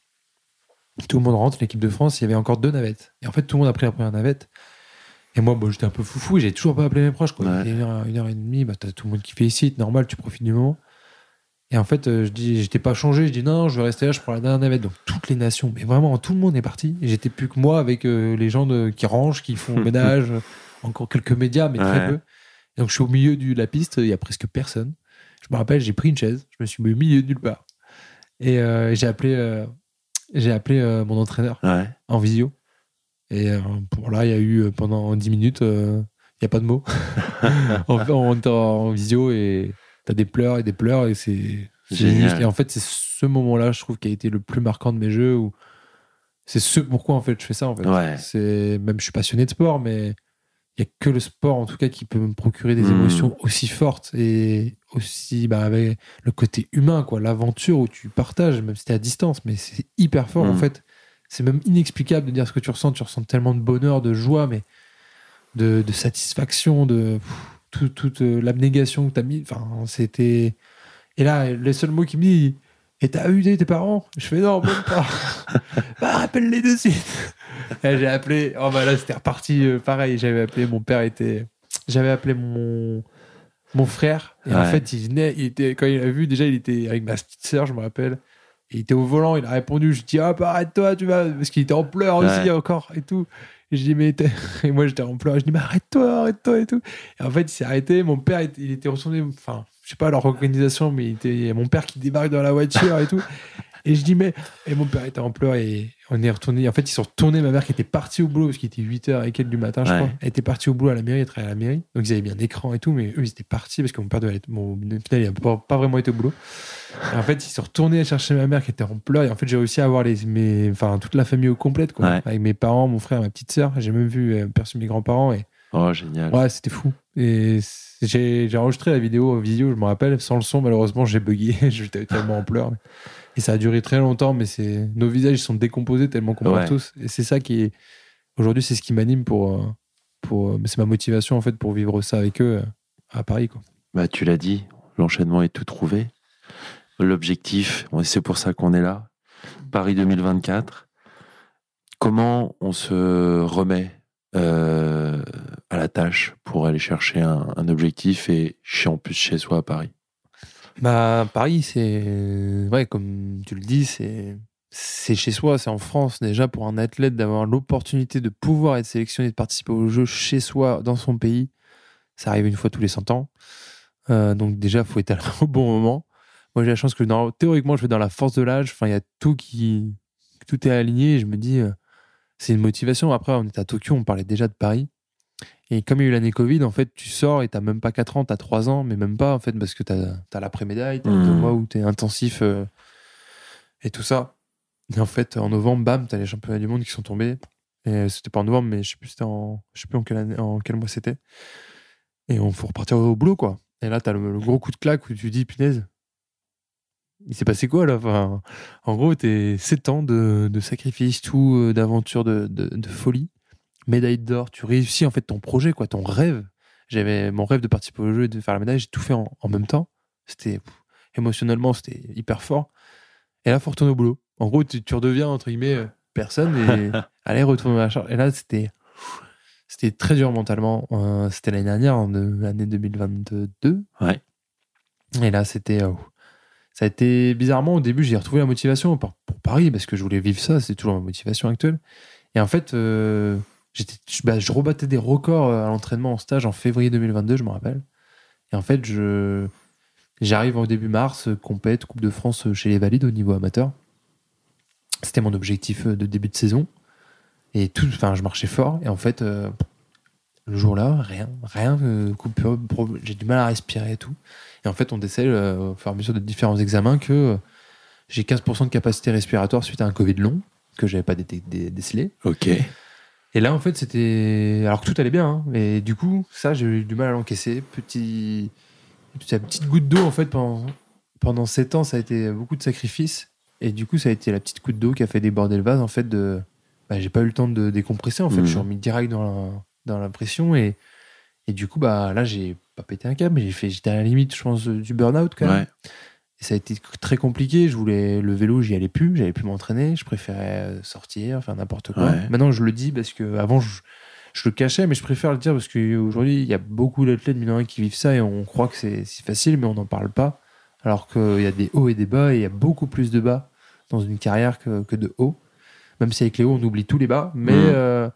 Tout le monde rentre, l'équipe de France, il y avait encore deux navettes. Et en fait, tout le monde a pris la première navette. Et moi, bon, j'étais un peu foufou, j'ai toujours pas appelé mes proches. Quoi. une, heure, une, heure, et demie, bah, t'as tout le monde qui félicite, normal, tu profites du moment. Et en fait, euh, je dis, j'étais pas changé, je dis non, je vais rester là, je prends la dernière navette. Donc toutes les nations, mais vraiment, tout le monde est parti. Et j'étais plus que moi avec les gens de, qui rangent, qui font ménage, encore quelques médias, mais très peu. Et donc je suis au milieu de la piste, il y a presque personne. Je me rappelle, j'ai pris une chaise, je me suis mis au milieu de nulle part. Et euh, j'ai appelé, euh, j'ai appelé euh, mon entraîneur en visio. Et pour là, il y a eu pendant 10 minutes, il n'y a pas de mots. on, on en, visio et tu as des pleurs et des pleurs et c'est génial. Et en fait, c'est ce moment-là, je trouve, qui a été le plus marquant de mes jeux. Où c'est ce pourquoi en fait je fais ça. En fait, c'est même je suis passionné de sport, mais il n'y a que le sport, en tout cas, qui peut me procurer des hmm. émotions aussi fortes et aussi bah, avec le côté humain, quoi, l'aventure où tu partages, même si tu à distance, mais c'est hyper fort, en hmm. fait. C'est même inexplicable de dire ce que tu ressens. Tu ressens tellement de bonheur, de joie, mais de, satisfaction, de toute euh, l'abnégation que tu as mis. Enfin, c'était. Et là, les seuls mots qui me dit Et t'as eu tes parents? Je fais non, même pas. bah, rappelle-les de suite. j'ai appelé. Oh bah là, c'était reparti. Euh, pareil, j'avais appelé. Mon père était. J'avais appelé mon mon frère. Et en fait, il venait. Il était quand il a vu déjà, il était avec ma petite sœur, je me rappelle. Il était au volant. Il a répondu. Je dis ah bah, arrête-toi, tu vas parce qu'il était en pleurs aussi encore et tout. Et je dis mais et moi j'étais en pleurs. Je dis mais arrête-toi, arrête-toi et tout. Et en fait, il s'est arrêté. Mon père, il était retourné. Enfin, je sais pas leur organisation, mais il était mon père qui débarque dans la voiture et tout. Et je dis, mais. Et mon père était en pleurs et on est retourné. En fait, ils sont retournés. Ma mère qui était partie au boulot, parce qu'il était 8h et quelques du matin, je crois. Elle était partie au boulot à la mairie, elle travaillait à la mairie. Donc ils avaient mis un écran et tout, mais eux, ils étaient partis parce que mon père devait mon, il n'a pas, vraiment été au boulot. En fait, ils sont retournés chercher ma mère qui était en pleurs. Et en fait, j'ai réussi à avoir les, mes, enfin, toute la famille au complète, quoi. Avec mes parents, mon frère, ma petite sœur. J'ai même vu euh, mes grands-parents. Et... Oh, génial. Ouais, c'était fou. Et j'ai enregistré la vidéo vidéo, je me rappelle, sans le son, malheureusement, j'ai bugué. J'étais tellement en pleurs. Et ça a duré très longtemps, mais c'est nos visages sont décomposés tellement qu'on ouais. tous. Et c'est ça qui est aujourd'hui, c'est ce qui m'anime pour euh, pour. Euh, c'est ma motivation en fait pour vivre ça avec eux à Paris quoi. Bah tu l'as dit, l'enchaînement est tout trouvé. L'objectif, c'est pour ça qu'on est là. Paris 2024. Comment on se remet à la tâche pour aller chercher un, objectif et en plus chez soi à Paris? Bah, Paris, c'est. Ouais, comme tu le dis, c'est. C'est chez soi, c'est en France déjà pour un athlète d'avoir l'opportunité de pouvoir être sélectionné, de participer aux Jeux chez soi, dans son pays. Ça arrive une fois tous les 100 ans. Euh, donc déjà, faut être au bon moment. Moi, j'ai la chance que dans, théoriquement, je vais dans la force de l'âge. Enfin, il y a tout qui, tout est aligné. Et je me dis, euh, c'est une motivation. Après, on est à Tokyo, on parlait déjà de Paris. Et comme il y a eu l'année Covid, en fait, tu sors et t'as même pas 4 ans, t'as 3 ans, mais même pas, en fait, parce que t'as as, l'après-médaille, t'as mmh. deux mois où t'es intensif euh, et tout ça. Et en fait, en novembre, bam, t'as les championnats du monde qui sont tombés. Et c'était pas en novembre, mais je sais plus, c'était en, je sais plus en quelle, année, en quel mois c'était. Et on faut repartir au boulot, quoi. Et là, t'as le, le gros coup de claque où tu dis, punaise, il s'est passé quoi là? Enfin, En gros, t'es 7 ans de, de sacrifice, tout, euh, d'aventure, de, de, de folie. Médaille d'or, tu réussis en fait ton projet, quoi, ton rêve. J'avais mon rêve de participer au jeu et de faire la médaille, j'ai tout fait en, en même temps. C'était émotionnellement, c'était hyper fort. Et là, faut retourner au boulot. En gros, tu, tu redeviens entre guillemets euh, personne et allez retourner à la charge. Et là, c'était c'était très dur mentalement. Euh, c'était l'année dernière, l'année 2022. Ouais. Et là, c'était. euh, ça a été bizarrement au début, j'ai retrouvé la motivation pour, pour Paris parce que je voulais vivre ça. C'est toujours ma motivation actuelle. Et en fait, euh, bah, je rebattais des records euh, à l'entraînement en stage en février 2022, je me rappelle. Et en fait, je j'arrive au début mars, euh, compète Coupe de France chez les Valides au niveau amateur. C'était mon objectif de début de saison. Et tout, enfin, je marchais fort. Et en fait, le jour-là, rien, rien, euh, coupure, pro- j'ai du mal à respirer et tout. Et en fait, on décèle euh, au fur et à mesure de différents examens que euh, j'ai 15% de capacité respiratoire suite à un Covid long que j'avais pas dé- dé- décelé. Ok. Et là, en fait, c'était. Alors que tout allait bien, hein, mais du coup, ça, j'ai eu du mal à l'encaisser. Petit... Petite goutte d'eau, en fait, pendant... pendant 7 ans, ça a été beaucoup de sacrifices. Et du coup, ça a été la petite goutte d'eau qui a fait déborder le vase, en fait, de. Bah, j'ai pas eu le temps de décompresser, en fait. Je suis remis direct dans la, dans la pression. Et... et du coup, bah, là, j'ai pas pété un câble, mais j'ai fait... j'étais à la limite, je pense, du burn-out, quand même. Ouais. Et ça a été très compliqué. Je voulais le vélo, j'y allais plus, j'allais plus m'entraîner. Je préférais euh, sortir, faire n'importe quoi. Ouais. Maintenant, je le dis parce que avant, je, je le cachais, mais je préfère le dire parce qu'aujourd'hui, il y a beaucoup d'athlètes mine de rien, qui vivent ça et on croit que c'est si facile, mais on n'en parle pas. Alors qu'il y a des hauts et des bas et il y a beaucoup plus de bas dans une carrière que, que de hauts. Même si avec les hauts, on oublie tous les bas. Mais Mhm. euh,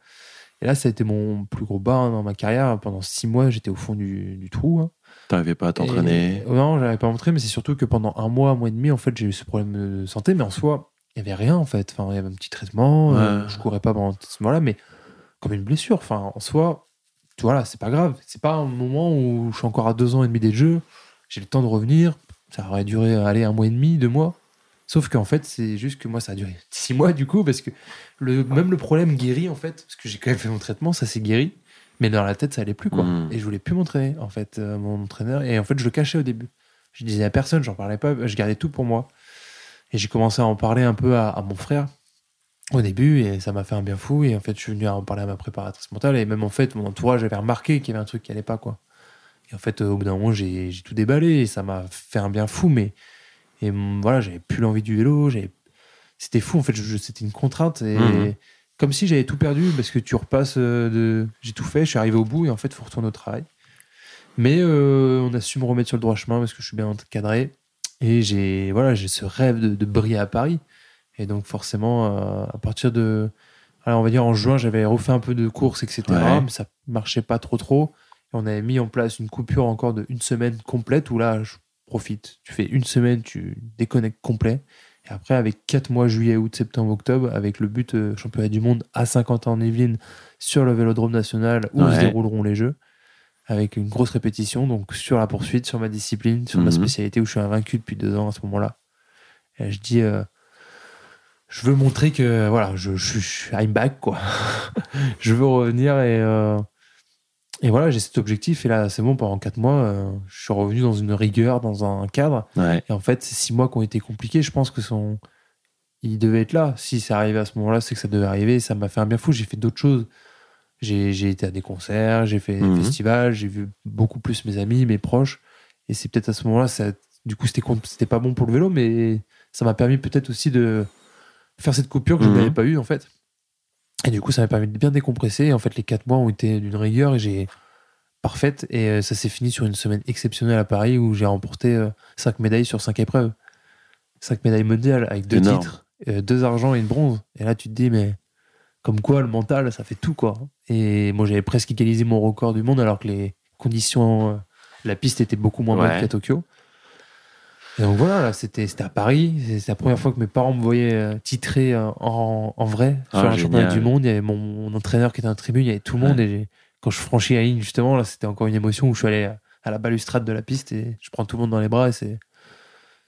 et là, ça a été mon plus gros bas dans ma carrière. Pendant six mois, j'étais au fond du, du trou. hein. T'arrivais pas à t'entraîner. Et- Non, j'avais pas montré, mais c'est surtout que pendant un mois, un mois et demi, en fait, j'ai eu ce problème de santé, mais en soi, il y avait rien en fait. Enfin, il y avait un petit traitement, euh, Ouais. je courais pas pendant ce moment-là, mais comme une blessure. Enfin, en soi, tu vois là, c'est pas grave. C'est pas un moment où je suis encore à deux ans et demi des jeux, j'ai le temps de revenir. Ça aurait duré, aller un mois et demi, deux mois. Sauf qu'en fait, c'est juste que moi, ça a duré six mois du coup, parce que le, même le problème guéri en fait, parce que j'ai quand même fait mon traitement, ça s'est guéri. Mais dans la tête, ça allait plus, quoi. Mhm. Et je voulais plus m'entraîner, en fait, euh, mon entraîneur. Et en fait, je le cachais au début. Je disais à personne, j'en parlais pas, je gardais tout pour moi. Et j'ai commencé à en parler un peu à, à mon frère au début, et ça m'a fait un bien fou. Et en fait, je suis venu à en parler à ma préparatrice mentale, et même en fait, mon entourage avait remarqué qu'il y avait un truc qui allait pas, quoi. Et en fait, euh, au bout d'un moment, j'ai j'ai tout déballé, et ça m'a fait un bien fou, mais. Et voilà, j'avais plus l'envie du vélo. C'était fou, en fait, c'était une contrainte, et. Mhm. Comme si j'avais tout perdu parce que tu repasses euh, de. J'ai tout fait, je suis arrivé au bout et en fait, il faut retourner au travail. Mais euh, on a su me remettre sur le droit chemin parce que je suis bien encadré. Et j'ai voilà, j'ai ce rêve de, de briller à Paris. Et donc, forcément, euh, à partir de. Alors, on va dire en juin, j'avais refait un peu de courses, etc. Ouais. Mais ça marchait pas trop, trop. Et on avait mis en place une coupure encore de une semaine complète où là, je profite. Tu fais une semaine, tu déconnectes complet. Et après, avec 4 mois, juillet, août, septembre, octobre, avec le but euh, championnat du monde à 50 ans en Yvelines sur le vélodrome national où Ouais. se dérouleront les Jeux, avec une grosse répétition, donc sur la poursuite, sur ma discipline, sur ma Mhm. spécialité où je suis invaincu depuis deux ans à ce moment-là. Je dis, euh, je veux montrer que voilà, je, je, je suis I'm back, quoi. je veux revenir et, euh, et voilà, j'ai cet objectif. Et là, c'est bon, pendant 4 mois, euh, je suis revenu dans une rigueur, dans un cadre. Ouais. Et en fait, ces six mois qui ont été compliqués, je pense que son... il devait être là. Si c'est arrivé à ce moment-là, c'est que ça devait arriver. Ça m'a fait un bien fou. J'ai fait d'autres choses. J'ai été à des concerts, j'ai fait Mhm. des festivals, j'ai vu beaucoup plus mes amis, mes proches. Et c'est peut-être à ce moment-là, ça... du coup, c'était pas bon pour le vélo, mais ça m'a permis peut-être aussi de faire cette coupure que je Mhm. n'avais pas eue, en fait. Et du coup, ça m'a permis de bien décompresser. Et en fait, les quatre mois ont été d'une rigueur et j'ai parfaite. Et euh, ça s'est fini sur une semaine exceptionnelle à Paris où j'ai remporté euh, cinq médailles sur cinq épreuves. Cinq médailles mondiales avec deux Énorme. titres, euh, deux argent et une bronze. Et là, tu te dis, mais comme quoi le mental, ça fait tout, quoi. Et moi, j'avais presque égalisé mon record du monde alors que les conditions, la piste était beaucoup moins bonne Ouais. qu'à Tokyo. Et donc voilà, là, c'était à Paris. C'est la première fois que mes parents me voyaient euh, titrer euh, en, en vrai Ah, sur un championnat du monde. Il y avait mon, mon entraîneur qui était en tribune, il y avait tout le monde. Et quand je franchis la ligne, justement, là, c'était encore une émotion où je suis allé à, à la balustrade de la piste et je prends tout le monde dans les bras et c'est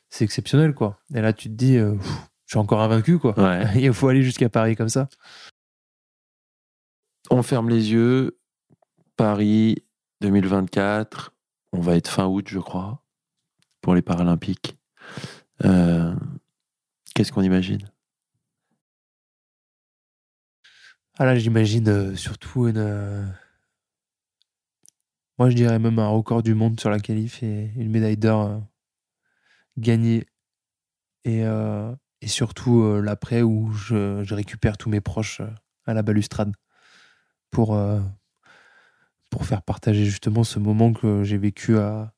c'est exceptionnel, quoi. Et là, tu te dis, euh, pff, je suis encore invaincu, quoi. Ouais. Il faut aller jusqu'à Paris comme ça. On ferme les yeux. Paris 2024. On va être fin août, je crois, pour les Paralympiques. Euh, Qu'est-ce qu'on imagine? Ah là, j'imagine euh, surtout une. euh, Moi, je dirais même un record du monde sur la qualif et une médaille d'or gagnée. Et, et surtout l'après où je, je récupère tous mes proches à la balustrade pour, pour faire partager justement ce moment que j'ai vécu à,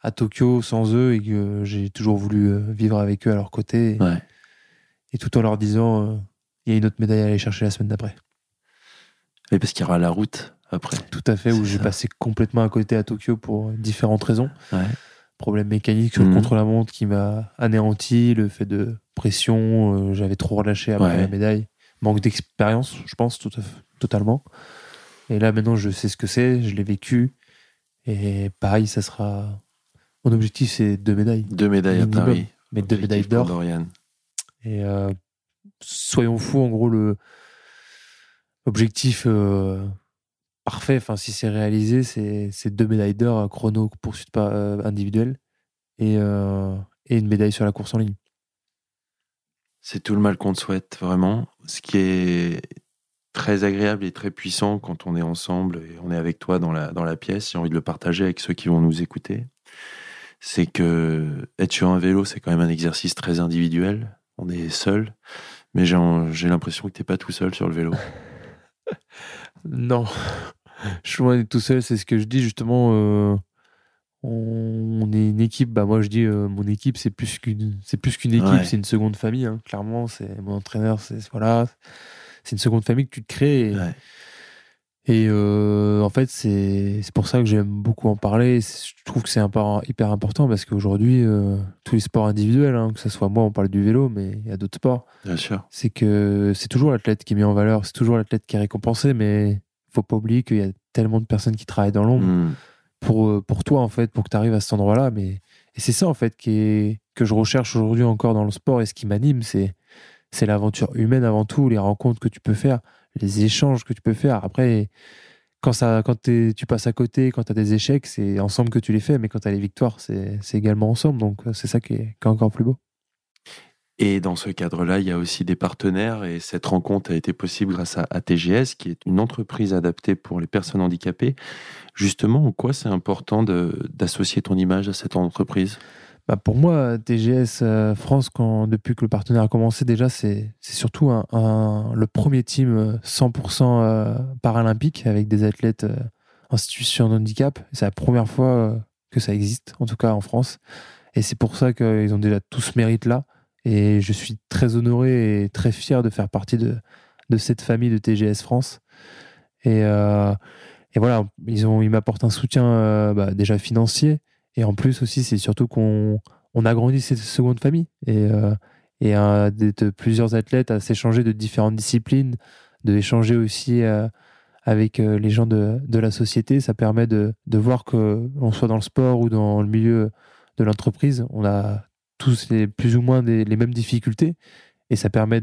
à Tokyo sans eux et que j'ai toujours voulu euh, vivre avec eux à leur côté. Et, Ouais. et tout en leur disant euh, il y a une autre médaille à aller chercher la semaine d'après. Oui, parce qu'il y aura la route après. Tout à fait, où j'ai passé complètement à côté à Tokyo pour différentes raisons. Ouais. Problème mécanique sur le Mhm. contre-la-montre qui m'a anéanti, le fait de pression, euh, j'avais trop relâché après Ouais. la médaille. Manque d'expérience, je pense, tout à fait- totalement. Et là, maintenant, je sais ce que c'est, je l'ai vécu. Et pareil, ça sera. Mon objectif, c'est deux médailles, Deux médailles Minimum. à Paris. mais deux médailles d'or. Et euh, soyons fous, en gros, le objectif euh, parfait, enfin, si c'est réalisé, c'est deux médailles d'or à chrono poursuite pas euh, individuelle et, euh, et une médaille sur la course en ligne. C'est tout le mal qu'on te souhaite, vraiment. Ce qui est très agréable et très puissant quand on est ensemble et on est avec toi dans la, dans la pièce. J'ai envie de le partager avec ceux qui vont nous écouter. C'est que être sur un vélo, c'est quand même un exercice très individuel. On est seul. Mais j'ai l'impression que t'es pas tout seul sur le vélo. Non, je suis loin d'être tout seul, c'est ce que je dis justement. euh, on, on est une équipe, bah moi je dis euh, mon équipe c'est plus qu'une c'est plus qu'une équipe, Ouais. c'est une seconde famille. hein, clairement, c'est mon entraîneur, c'est voilà, c'est une seconde famille que tu te crées. Et, Ouais. Et euh, en fait, c'est pour ça que j'aime beaucoup en parler. Je trouve que c'est hyper important parce qu'aujourd'hui, euh, tous les sports individuels, hein, que ce soit moi, on parle du vélo, mais il y a d'autres sports, Bien sûr. c'est que c'est toujours l'athlète qui est mis en valeur, c'est toujours l'athlète qui est récompensé, mais faut pas oublier qu'il y a tellement de personnes qui travaillent dans l'ombre Mm. pour, euh, pour toi, en fait, pour que tu arrives à cet endroit-là. Mais, et c'est ça, en fait, qui est, que je recherche aujourd'hui encore dans le sport et ce qui m'anime, c'est c'est l'aventure humaine avant tout, les rencontres que tu peux faire, les échanges que tu peux faire. Après, quand, ça, quand tu passes à côté, quand tu as des échecs, c'est ensemble que tu les fais, mais quand tu as les victoires, c'est également ensemble. Donc, euh, c'est ça qui est, encore plus beau. Et dans ce cadre-là, il y a aussi des partenaires et cette rencontre a été possible grâce à ATGS, qui est une entreprise adaptée pour les personnes handicapées. Justement, en quoi c'est important d'associer ton image à cette entreprise? Bah, pour moi, TGS euh, France, depuis que le partenaire a commencé, déjà, c'est surtout le premier team euh, 100% euh, paralympique avec des athlètes euh, en de handicap. C'est la première fois euh, que ça existe, en tout cas en France. Et c'est pour ça qu'ils ont déjà tout ce mérite-là. Et je suis très honoré et très fier de faire partie de, cette famille de TGS France. Et, euh, voilà, ils, m'apportent un soutien euh, bah, déjà financier. Et en plus aussi, c'est surtout qu'on on agrandit cette seconde famille et, euh, et euh, plusieurs athlètes à s'échanger de différentes disciplines, de échanger aussi euh, avec euh, les gens de, de la société. Ça permet de, de voir que l'on soit dans le sport ou dans le milieu de l'entreprise, on a tous les, plus ou moins les mêmes difficultés. Et ça permet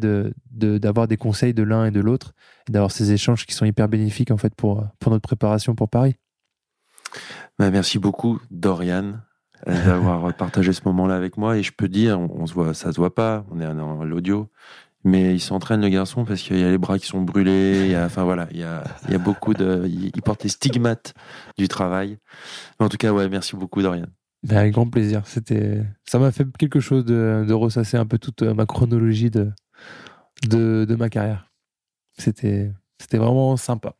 d'avoir des conseils de l'un et de l'autre, d'avoir ces échanges qui sont hyper bénéfiques en fait pour, pour notre préparation pour Paris. Bah, Merci beaucoup, Dorian, euh, d'avoir partagé ce moment-là avec moi. Et je peux dire, on, on se voit, ça se voit pas, on est dans l'audio, mais il s'entraîne le garçon parce qu'il y a les bras qui sont brûlés. Il y a, enfin voilà, il y a, il y a beaucoup de, il, il porte les stigmates du travail. Mais en tout cas, ouais, merci beaucoup, Dorian. Ben, avec grand plaisir. C'était, ça m'a fait quelque chose de, de ressasser un peu toute euh, ma chronologie de, de, de ma carrière. C'était, c'était vraiment sympa.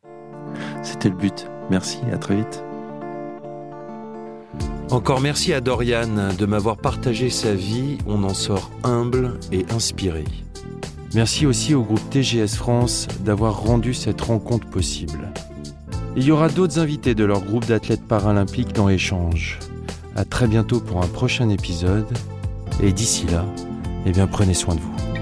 C'était le but. Merci, à très vite. Encore merci à Dorian de m'avoir partagé sa vie. On en sort humble et inspiré. Merci aussi au groupe TGS France d'avoir rendu cette rencontre possible. Il y aura d'autres invités de leur groupe d'athlètes paralympiques dans Échange. À très bientôt pour un prochain épisode. Et d'ici là, eh bien, prenez soin de vous.